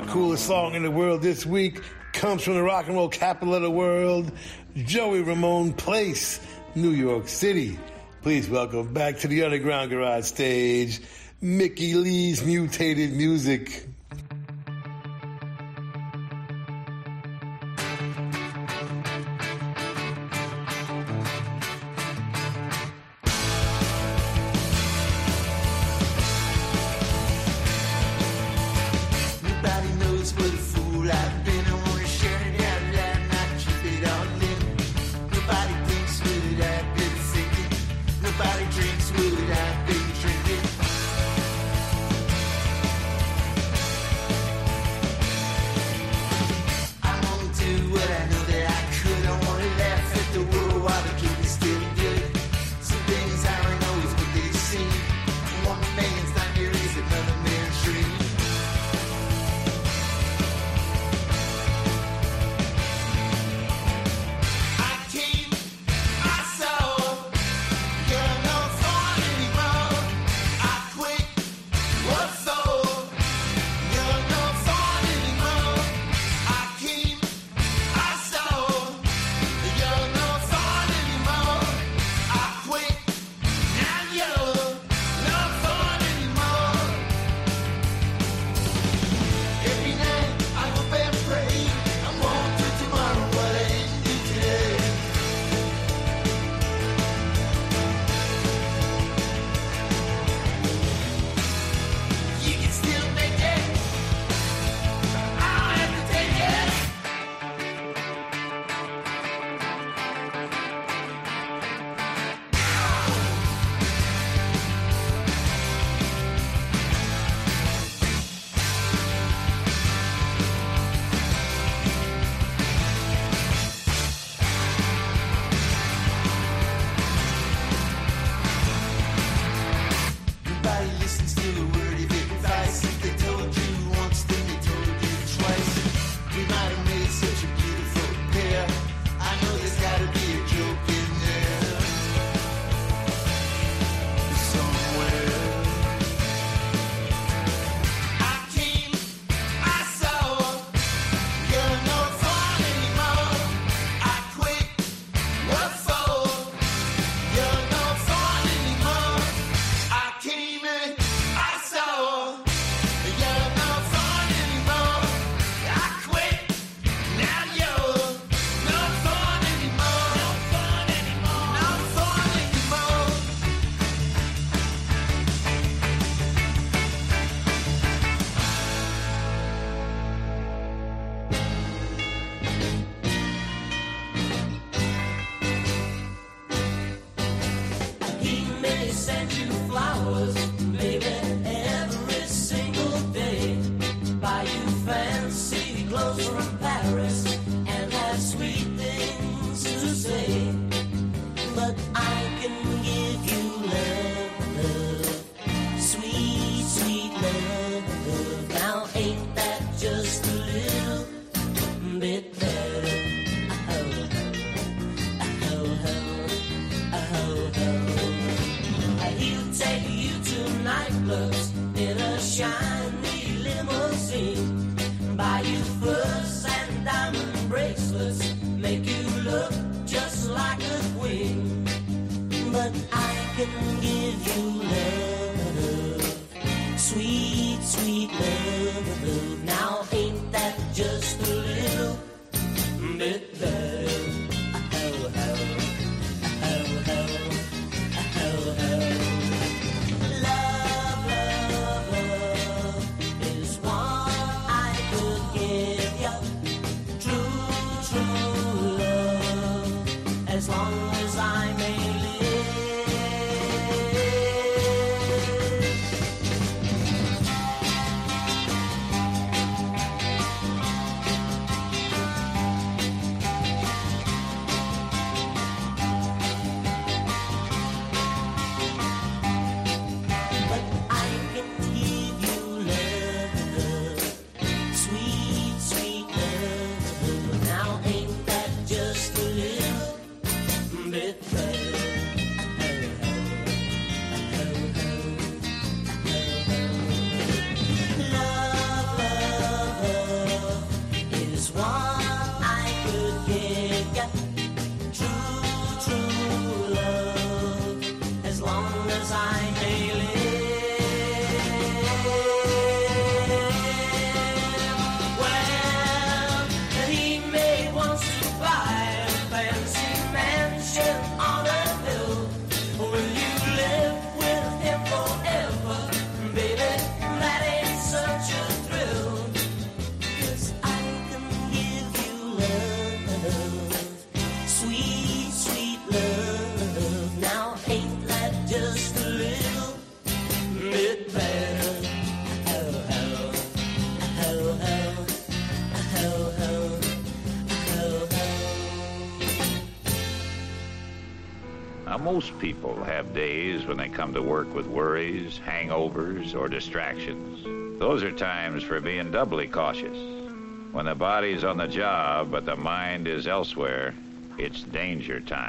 coolest song in the world this week comes from the rock and roll capital of the world, Joey Ramone Place, New York City. Please welcome back to the Underground Garage stage, Mickey Lee's Mutated Music. As long days when they come to work with worries, hangovers, or distractions. Those are times for being doubly cautious. When the body's on the job but the mind is elsewhere, it's danger time.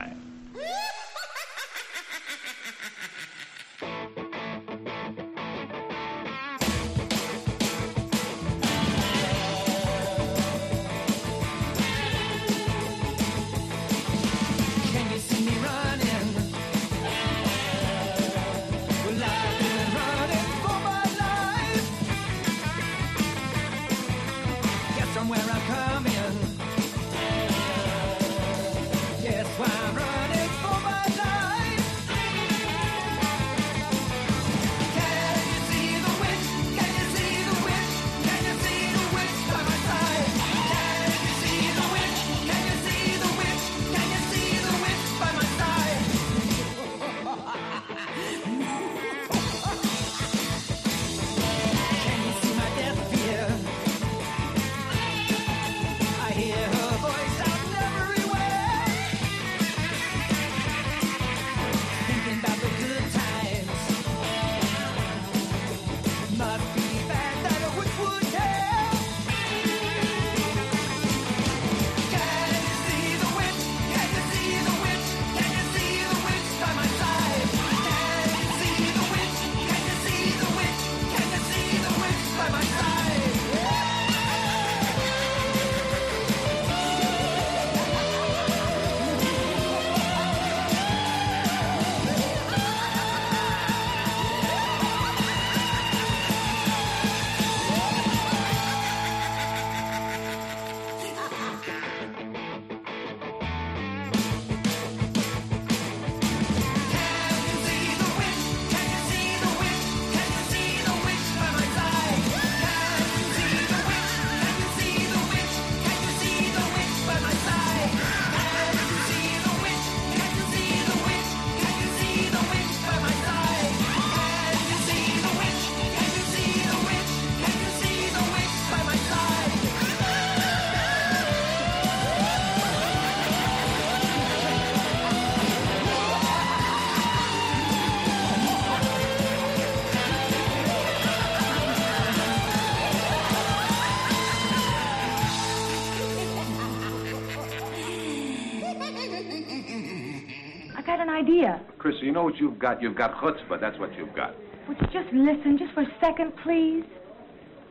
What you've got? You've got chutzpah. That's what you've got. Would you just listen just for a second, please?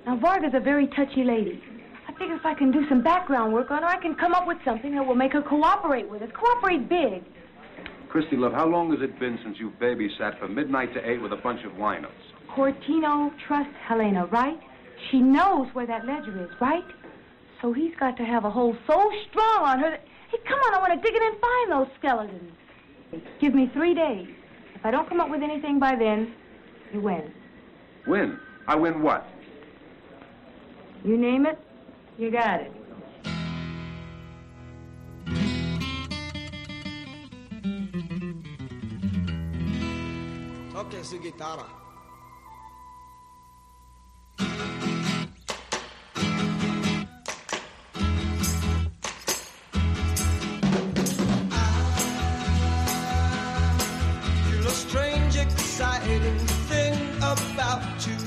Now, Varga's a very touchy lady. I figure if I can do some background work on her, I can come up with something that will make her cooperate with us. Cooperate big. Christy, love, how long has it been since you babysat from midnight to eight with a bunch of winos? Cortino trusts Helena, right? She knows where that ledger is, right? So he's got to have a hold so strong on her that. Hey, come on, I want to dig in and find those skeletons. Give me three days. If I don't come up with anything by then, you win. Win? I win what? You name it, you got it. Toque su guitarra. fascinating thing about you.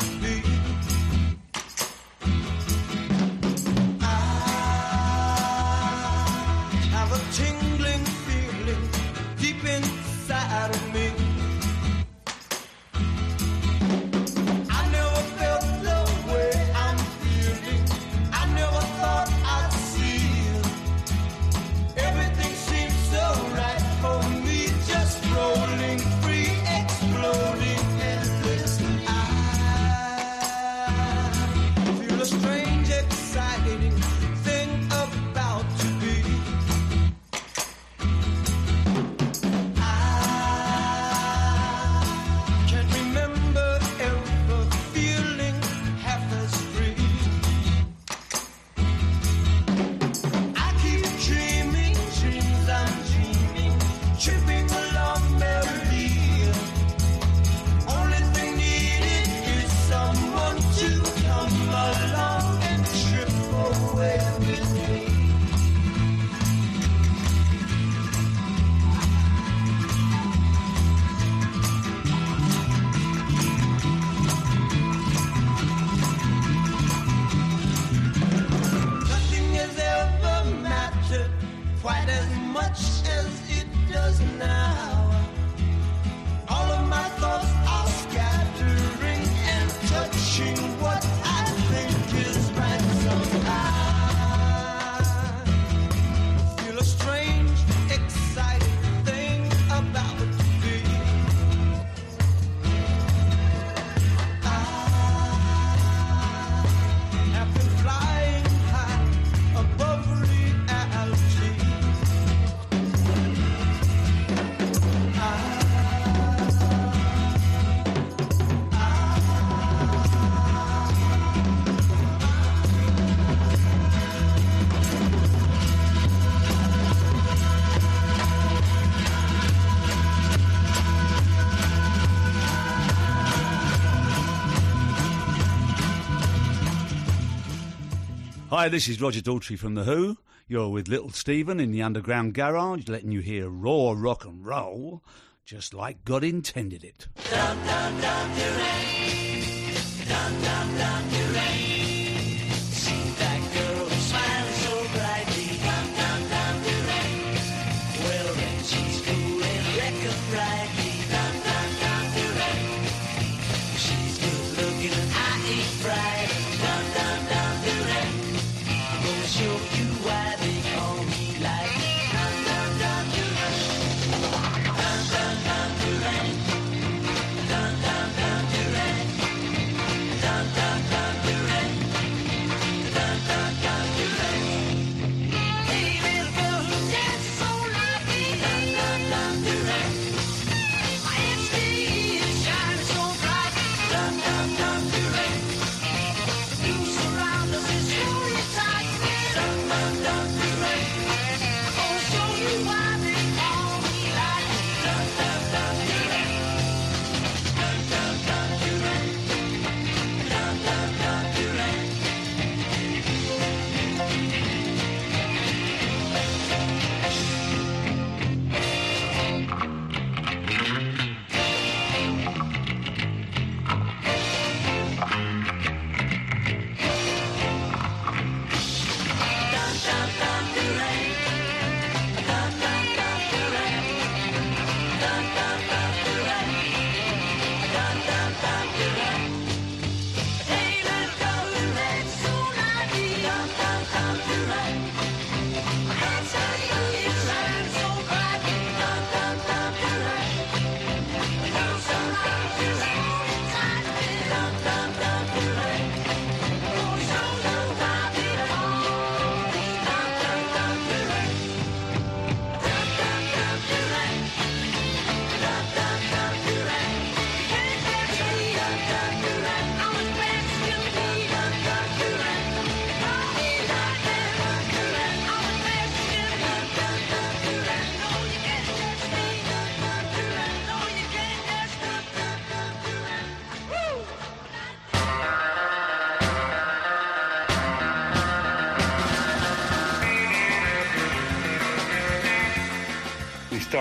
Hi, this is Roger Daltrey from The Who. You're with Little Steven in the Underground Garage, letting you hear raw rock and roll, just like God intended it. Dum, dum, dum,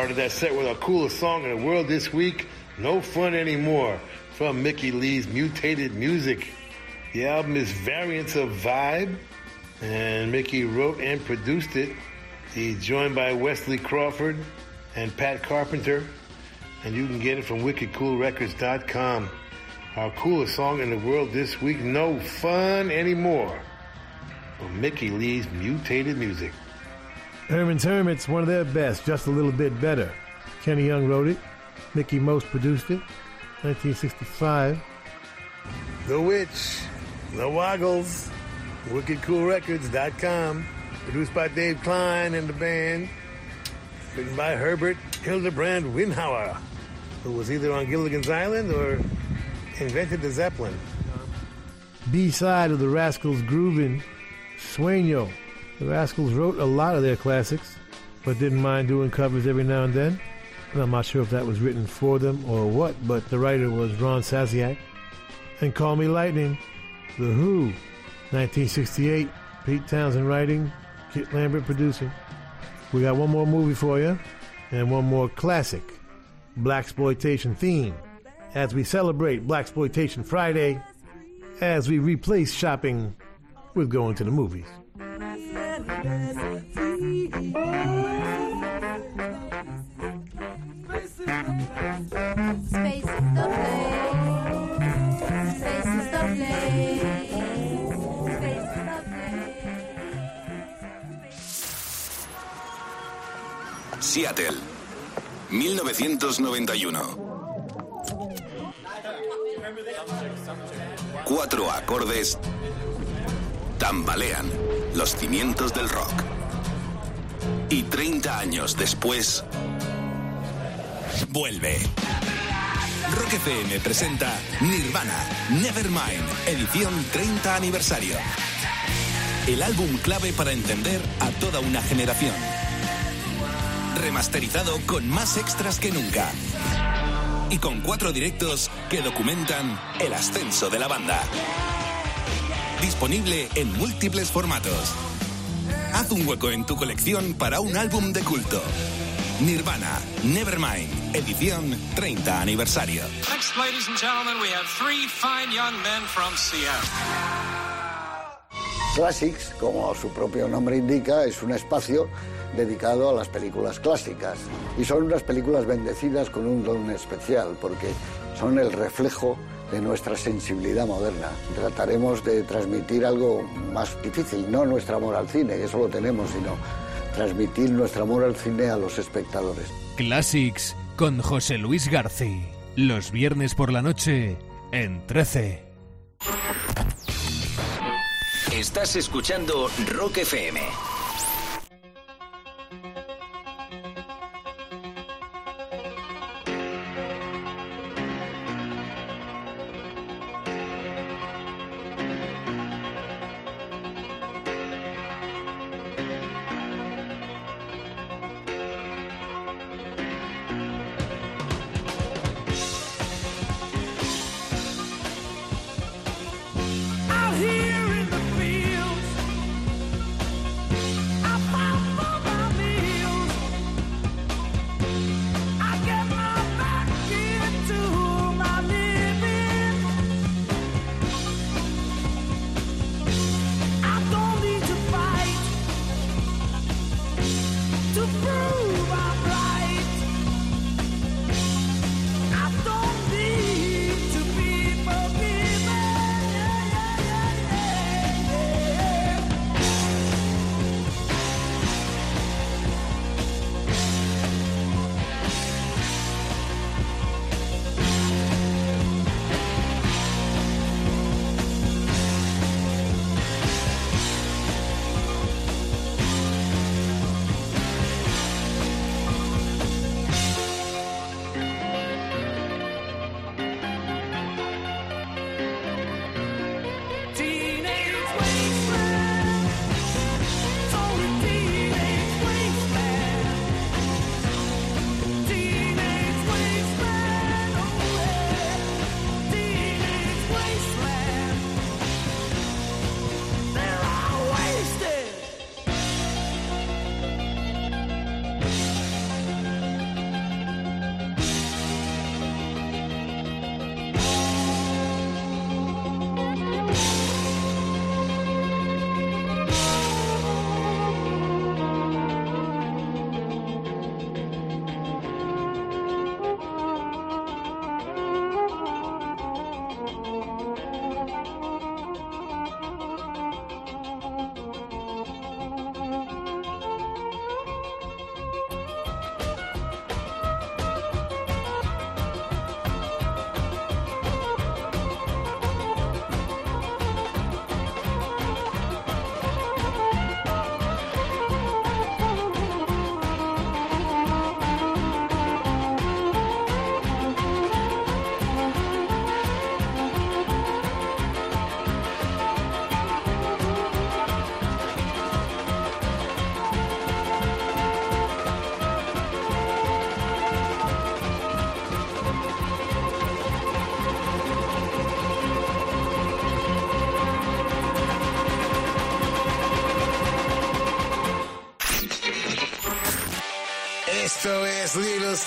started that set with our coolest song in the world this week, No Fun Anymore, from Mickey Lee's Mutated Music. The album is Variants of Vibe, and Mickey wrote and produced it. He's joined by Wesley Crawford and Pat Carpenter, and you can get it from wickedcoolrecords.com. Our coolest song in the world this week, No Fun Anymore, from Mickey Lee's Mutated Music. Herman's Hermits, one of their best, just a little bit better. Kenny Young wrote it. Mickie Most produced it. 1965. The Witch, The Woggles, WickedCoolRecords.com, produced by Dave Klein and the band, written by Herbert Hildebrand Winhauer, who was either on Gilligan's Island or invented the Zeppelin. B side of the Rascals Groovin', Sueño. The Rascals wrote a lot of their classics, but didn't mind doing covers every now and then. And I'm not sure if that was written for them or what, but the writer was Ron Sasiak. And Call Me Lightning, The Who, 1968, Pete Townshend writing, Kit Lambert producing. We got one more movie for you, and one more classic, Blaxploitation theme, as we celebrate Blaxploitation Friday, as we replace shopping with going to the movies. Seattle, 1991. Cuatro acordes tambalean los cimientos del rock. Y 30 años después, vuelve. Rock FM presenta Nirvana, Nevermind, edición 30 aniversario. El álbum clave para entender a toda una generación. Remasterizado con más extras que nunca. Y con cuatro directos que documentan el ascenso de la banda. Disponible en múltiples formatos. Haz un hueco en tu colección para un álbum de culto. Nirvana, Nevermind, edición 30 aniversario. Next, ladies and gentlemen, we have three fine young men from Seattle. Classics, como su propio nombre indica, es un espacio dedicado a las películas clásicas. Y son unas películas bendecidas con un don especial, porque son el reflejo de nuestra sensibilidad moderna. Trataremos de transmitir algo más difícil, no nuestro amor al cine, eso lo tenemos, sino transmitir nuestro amor al cine a los espectadores. Classics con José Luis García. Los viernes por la noche en 13. Estás escuchando Rock FM.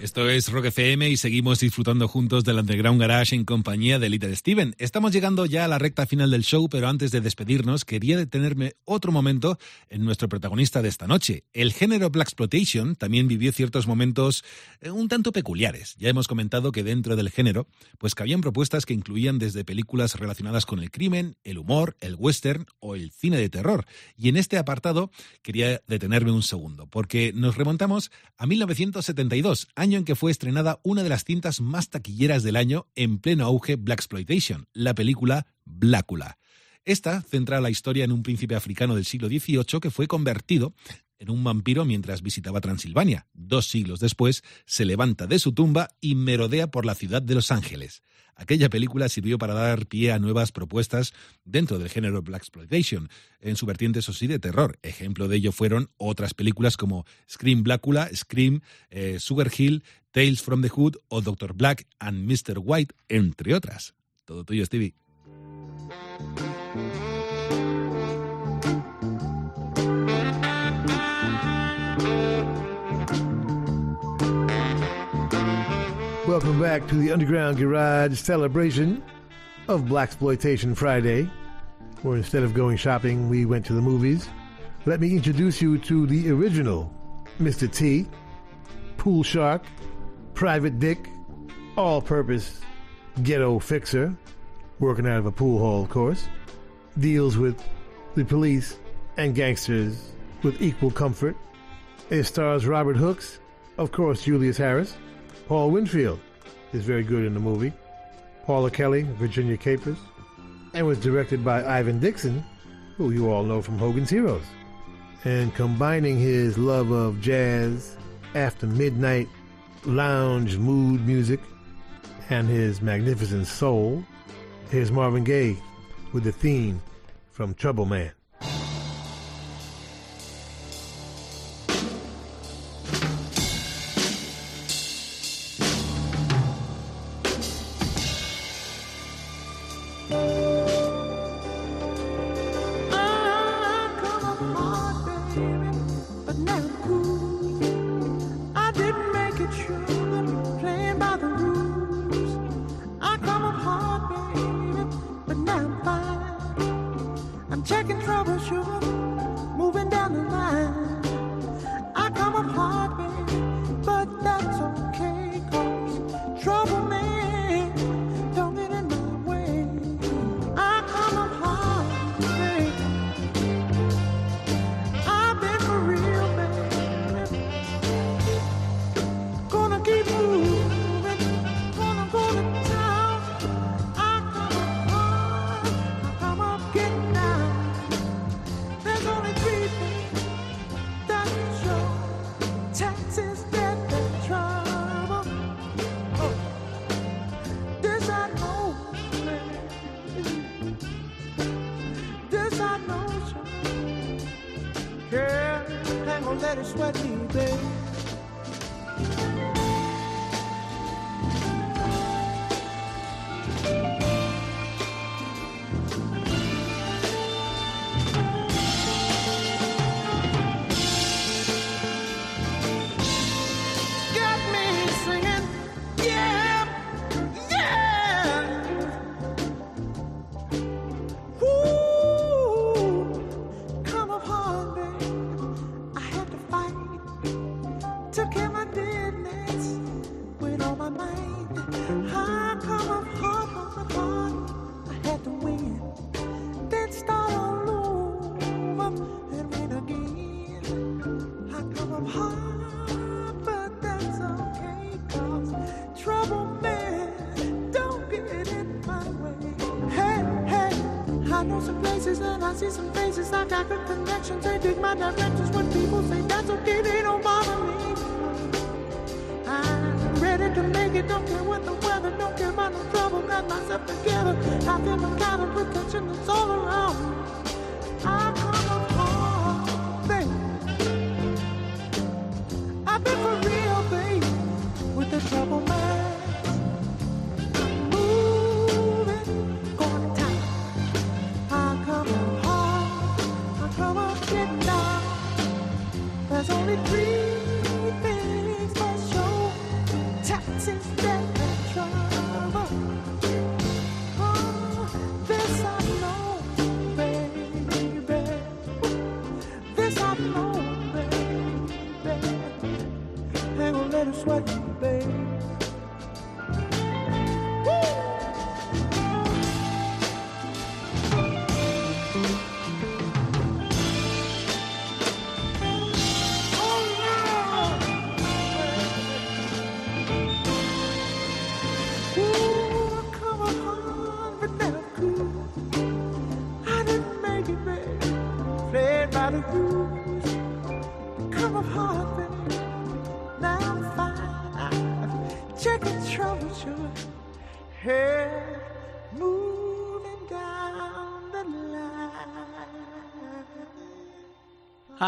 Esto es Rock FM y seguimos disfrutando juntos del Underground Garage en compañía de Little Steven. Estamos llegando ya a la recta final del show, pero antes de despedirnos quería detenerme otro momento en nuestro protagonista de esta noche. El género Black Exploitation también vivió ciertos momentos eh, un tanto peculiares. Ya hemos comentado que dentro del género, pues cabían propuestas que incluían desde películas relacionadas con el crimen, el humor, el western o el cine de terror. Y en este apartado quería detenerme un segundo, porque nos remontamos a 1972, año en que fue estrenada una de las cintas más taquilleras del año en pleno auge Black Exploitation, la película Blácula. Esta centra la historia en un príncipe africano del siglo XVIII que fue convertido en un vampiro mientras visitaba Transilvania. Dos siglos después, se levanta de su tumba y merodea por la ciudad de Los Ángeles. Aquella película sirvió para dar pie a nuevas propuestas dentro del género Black Exploitation, en su vertiente, eso sí, de terror. Ejemplo de ello fueron otras películas como Scream Blácula, Scream, eh, Sugar Hill, Tales from the Hood o Doctor Black and Mr. White, entre otras. Todo tuyo, Stevie. Welcome back to the Underground Garage celebration of Blaxploitation Friday, where instead of going shopping, we went to the movies. Let me introduce you to the original Mr. T, Pool Shark, Private Dick, all purpose ghetto fixer, working out of a pool hall, of course, deals with the police and gangsters with equal comfort. It stars Robert Hooks, of course, Julius Harris. Paul Winfield is very good in the movie. Paula Kelly, Virginia Capers, and was directed by Ivan Dixon, who you all know from Hogan's Heroes. And combining his love of jazz, after midnight lounge mood music, and his magnificent soul, here's Marvin Gaye with the theme from Trouble Man.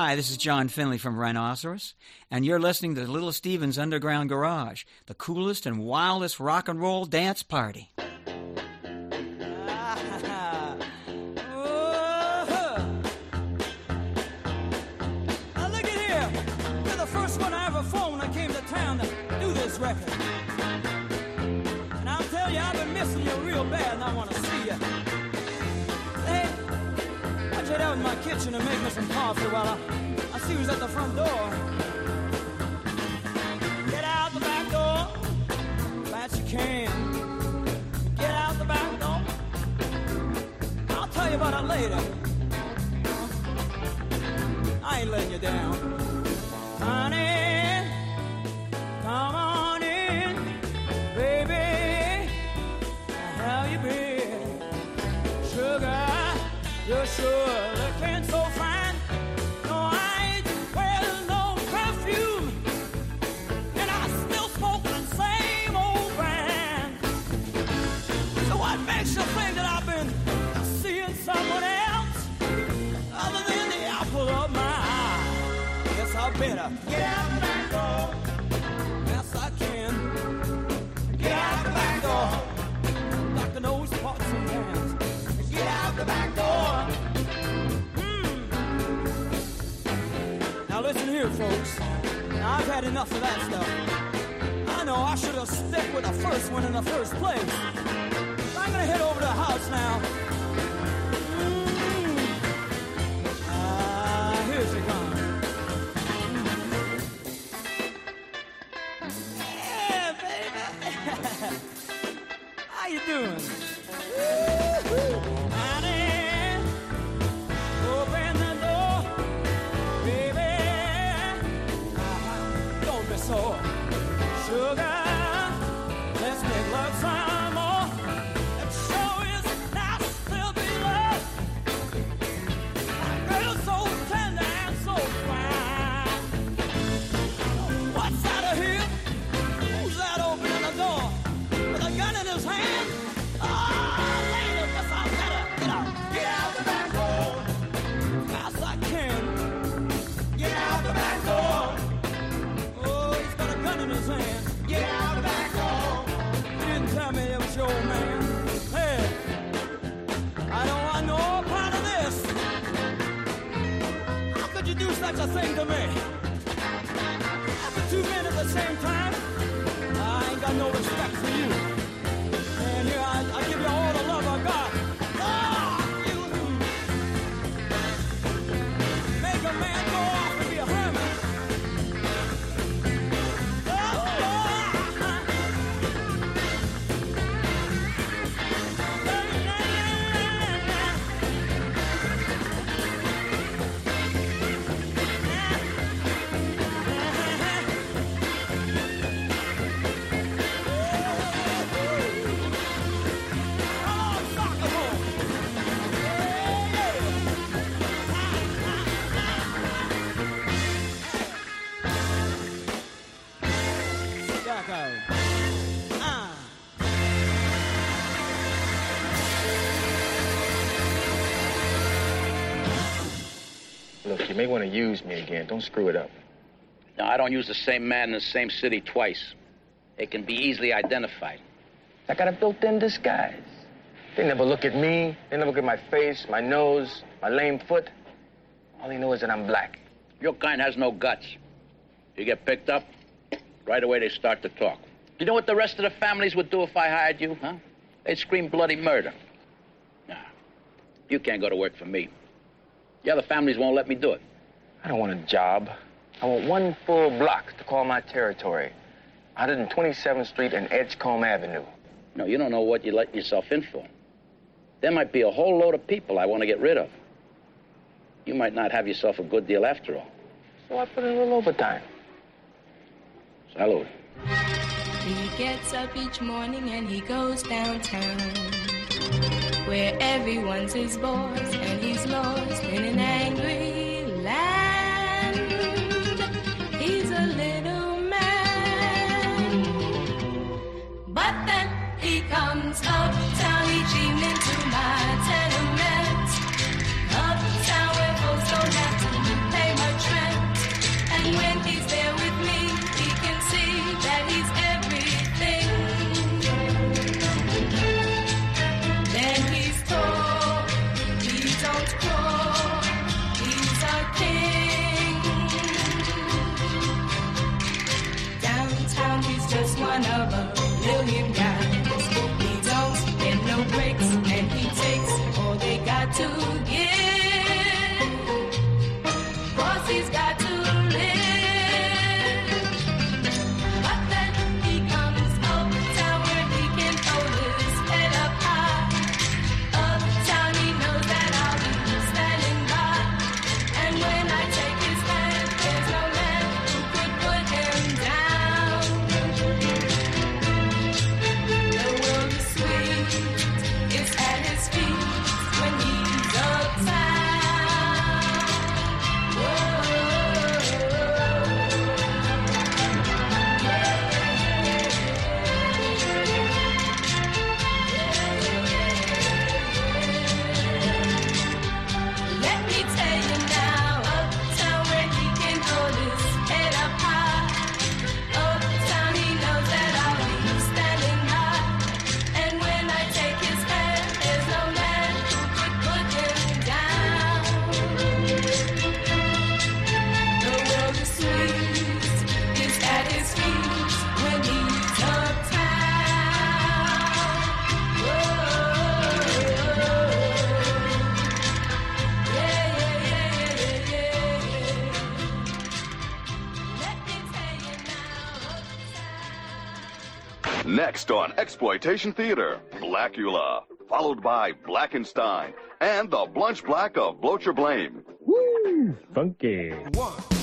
Hi, this is John Finley from Rhinoceros, and you're listening to Little Steven's Underground Garage, the coolest and wildest rock and roll dance party. Kitchen and make me some coffee while I, I see who's at the front door. Get out the back door, fast you can. Get out the back door. I'll tell you about it later. I ain't letting you down. Honey, come on in, baby. How you been? Sugar, you sure here, folks. Now I've had enough of that stuff. I know I should have stuck with the first one in the first place. But I'm gonna head over to the house now. Ah, here she comes. Yeah, baby. How you doing? Woo-hoo. Such a thing to me? After two men at the same time, I ain't got no respect for you. May want to use me again. Don't screw it up. No, I don't use the same man in the same city twice. It can be easily identified. I got a built-in disguise. They never look at me. They never look at my face, my nose, my lame foot. All they know is that I'm black. Your kind has no guts. You get picked up, right away they start to talk. You know what the rest of the families would do if I hired you, huh? They'd scream bloody murder. Nah, you can't go to work for me. The other families won't let me do it. I don't want a job. I want one full block to call my territory. 127th Street and Edgecombe Avenue. No, you don't know what you let yourself in for. There might be a whole load of people I want to get rid of. You might not have yourself a good deal after all. So I put in a little overtime. Salud. He gets up each morning and he goes downtown, where everyone's his boss and he's lost in an angry land. He's a little man, but then he comes uptown one of a million guys. He don't get no breaks, and he takes all they got to. Next on Exploitation Theater, Blacula, followed by Blackenstein, and the Blunch Black of Blocher Blame. Woo! Funky. One.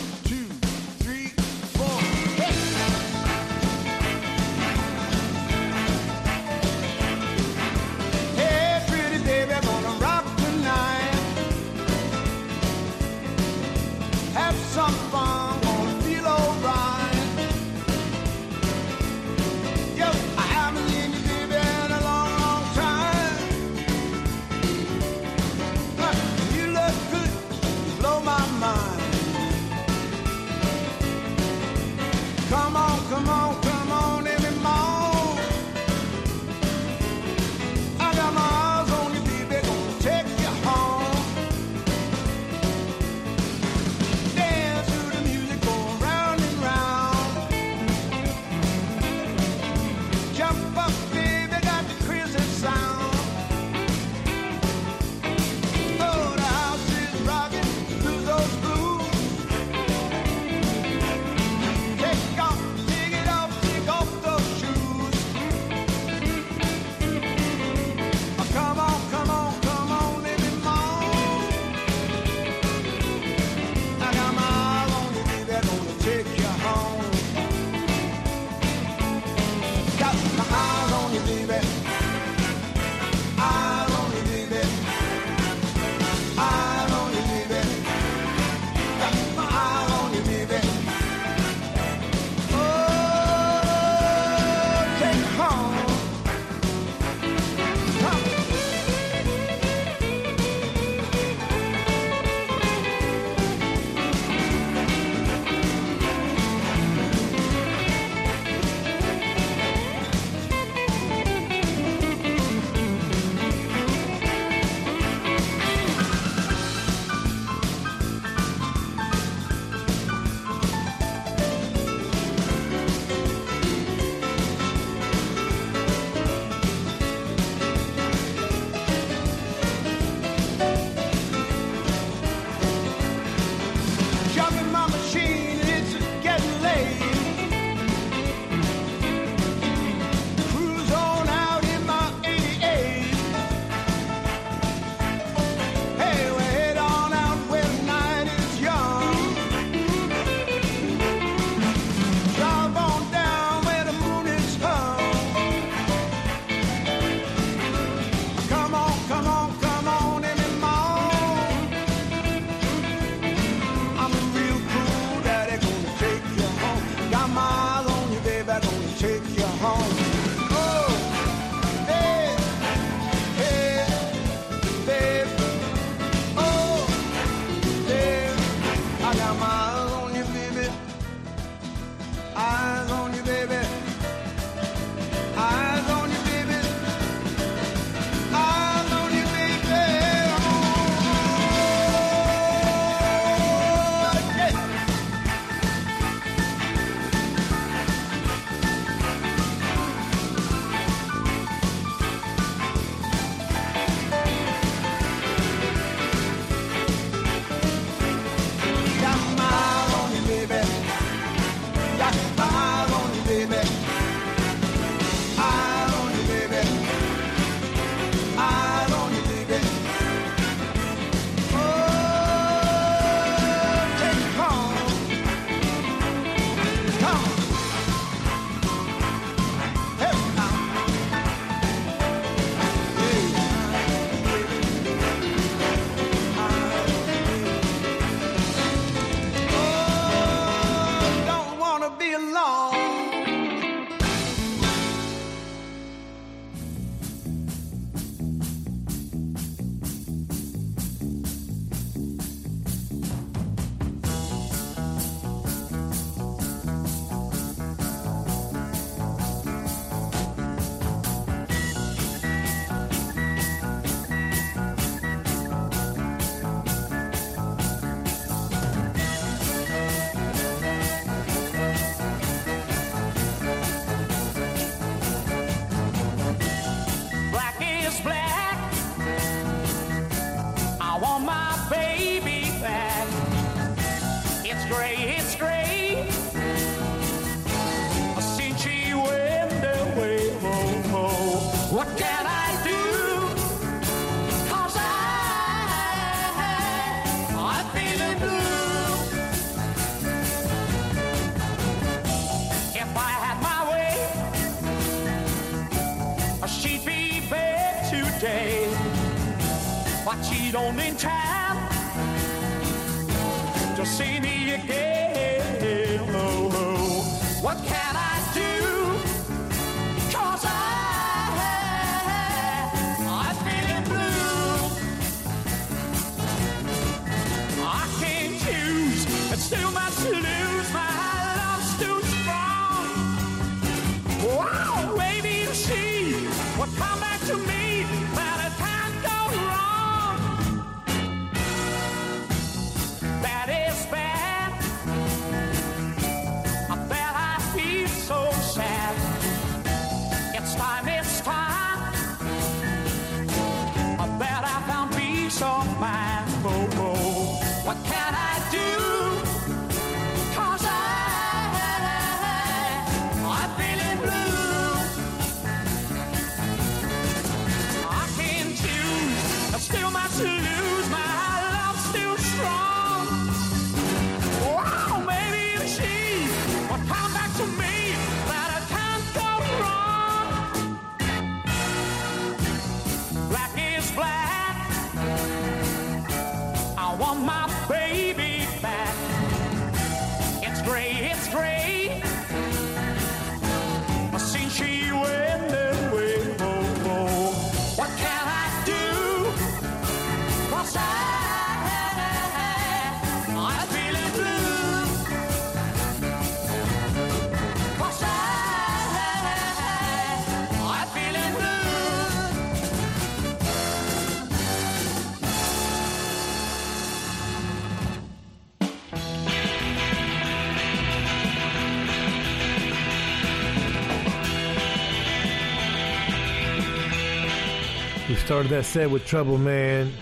Started that set with Trouble Man,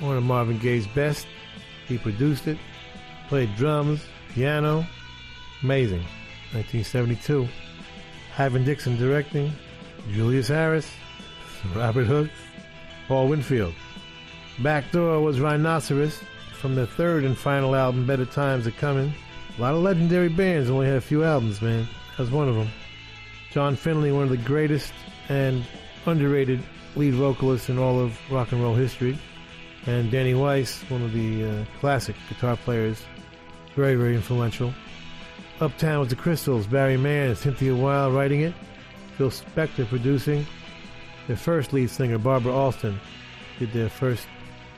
one of Marvin Gaye's best. He produced it, played drums, piano. Amazing. 1972. Ivan Dixon directing, Julius Harris, Robert Hooks, Paul Winfield. Backdoor was Rhinoceros from their third and final album, Better Times Are Coming. A lot of legendary bands only had a few albums, man. That was one of them. John Finley, one of the greatest and underrated lead vocalist in all of rock and roll history. And Danny Weiss, one of the uh, classic guitar players, very, very influential. Uptown with the Crystals, Barry Mann Cynthia Weil writing it, Phil Spector producing. Their first lead singer, Barbara Alston, did their first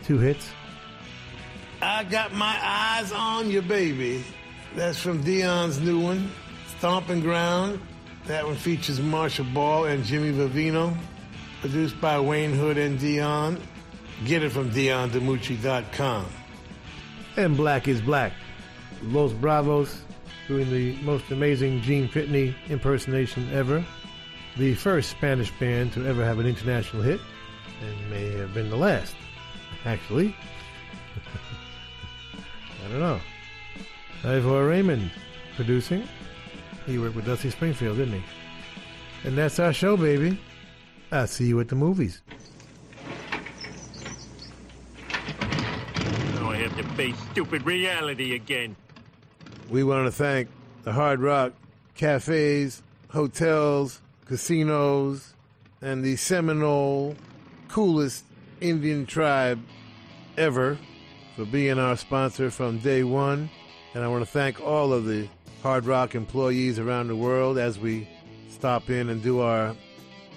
two hits. I got my eyes on you, baby. That's from Dion's new one, Stomping Ground. That one features Marcia Ball and Jimmy Vivino. Produced by Wayne Hood and Dion. Get it from DionDiMucci.com. And Black is Black. Los Bravos doing the most amazing Gene Pitney impersonation ever. The first Spanish band to ever have an international hit, and may have been the last, actually. I don't know. Ivor Raymond producing. He worked with Dusty Springfield, didn't he? And that's our show, baby. I'll see you at the movies. Now I have to face stupid reality again. We want to thank the Hard Rock cafes, hotels, casinos, and the Seminole coolest Indian tribe ever for being our sponsor from day one. And I want to thank all of the Hard Rock employees around the world as we stop in and do our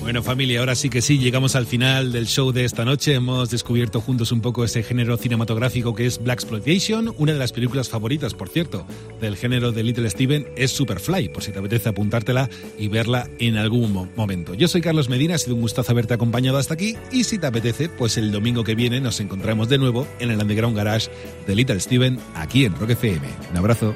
Bueno familia, ahora sí que sí, llegamos al final del show de esta noche. Hemos descubierto juntos un poco ese género cinematográfico que es Black Exploitation. Una de las películas favoritas, por cierto, del género de Little Steven es Superfly, por si te apetece apuntártela y verla en algún mo- momento. Yo soy Carlos Medina, ha sido un gustazo haberte acompañado hasta aquí y si te apetece, pues el domingo que viene nos encontramos de nuevo en el Underground Garage de Little Steven aquí en Rock FM. Un abrazo.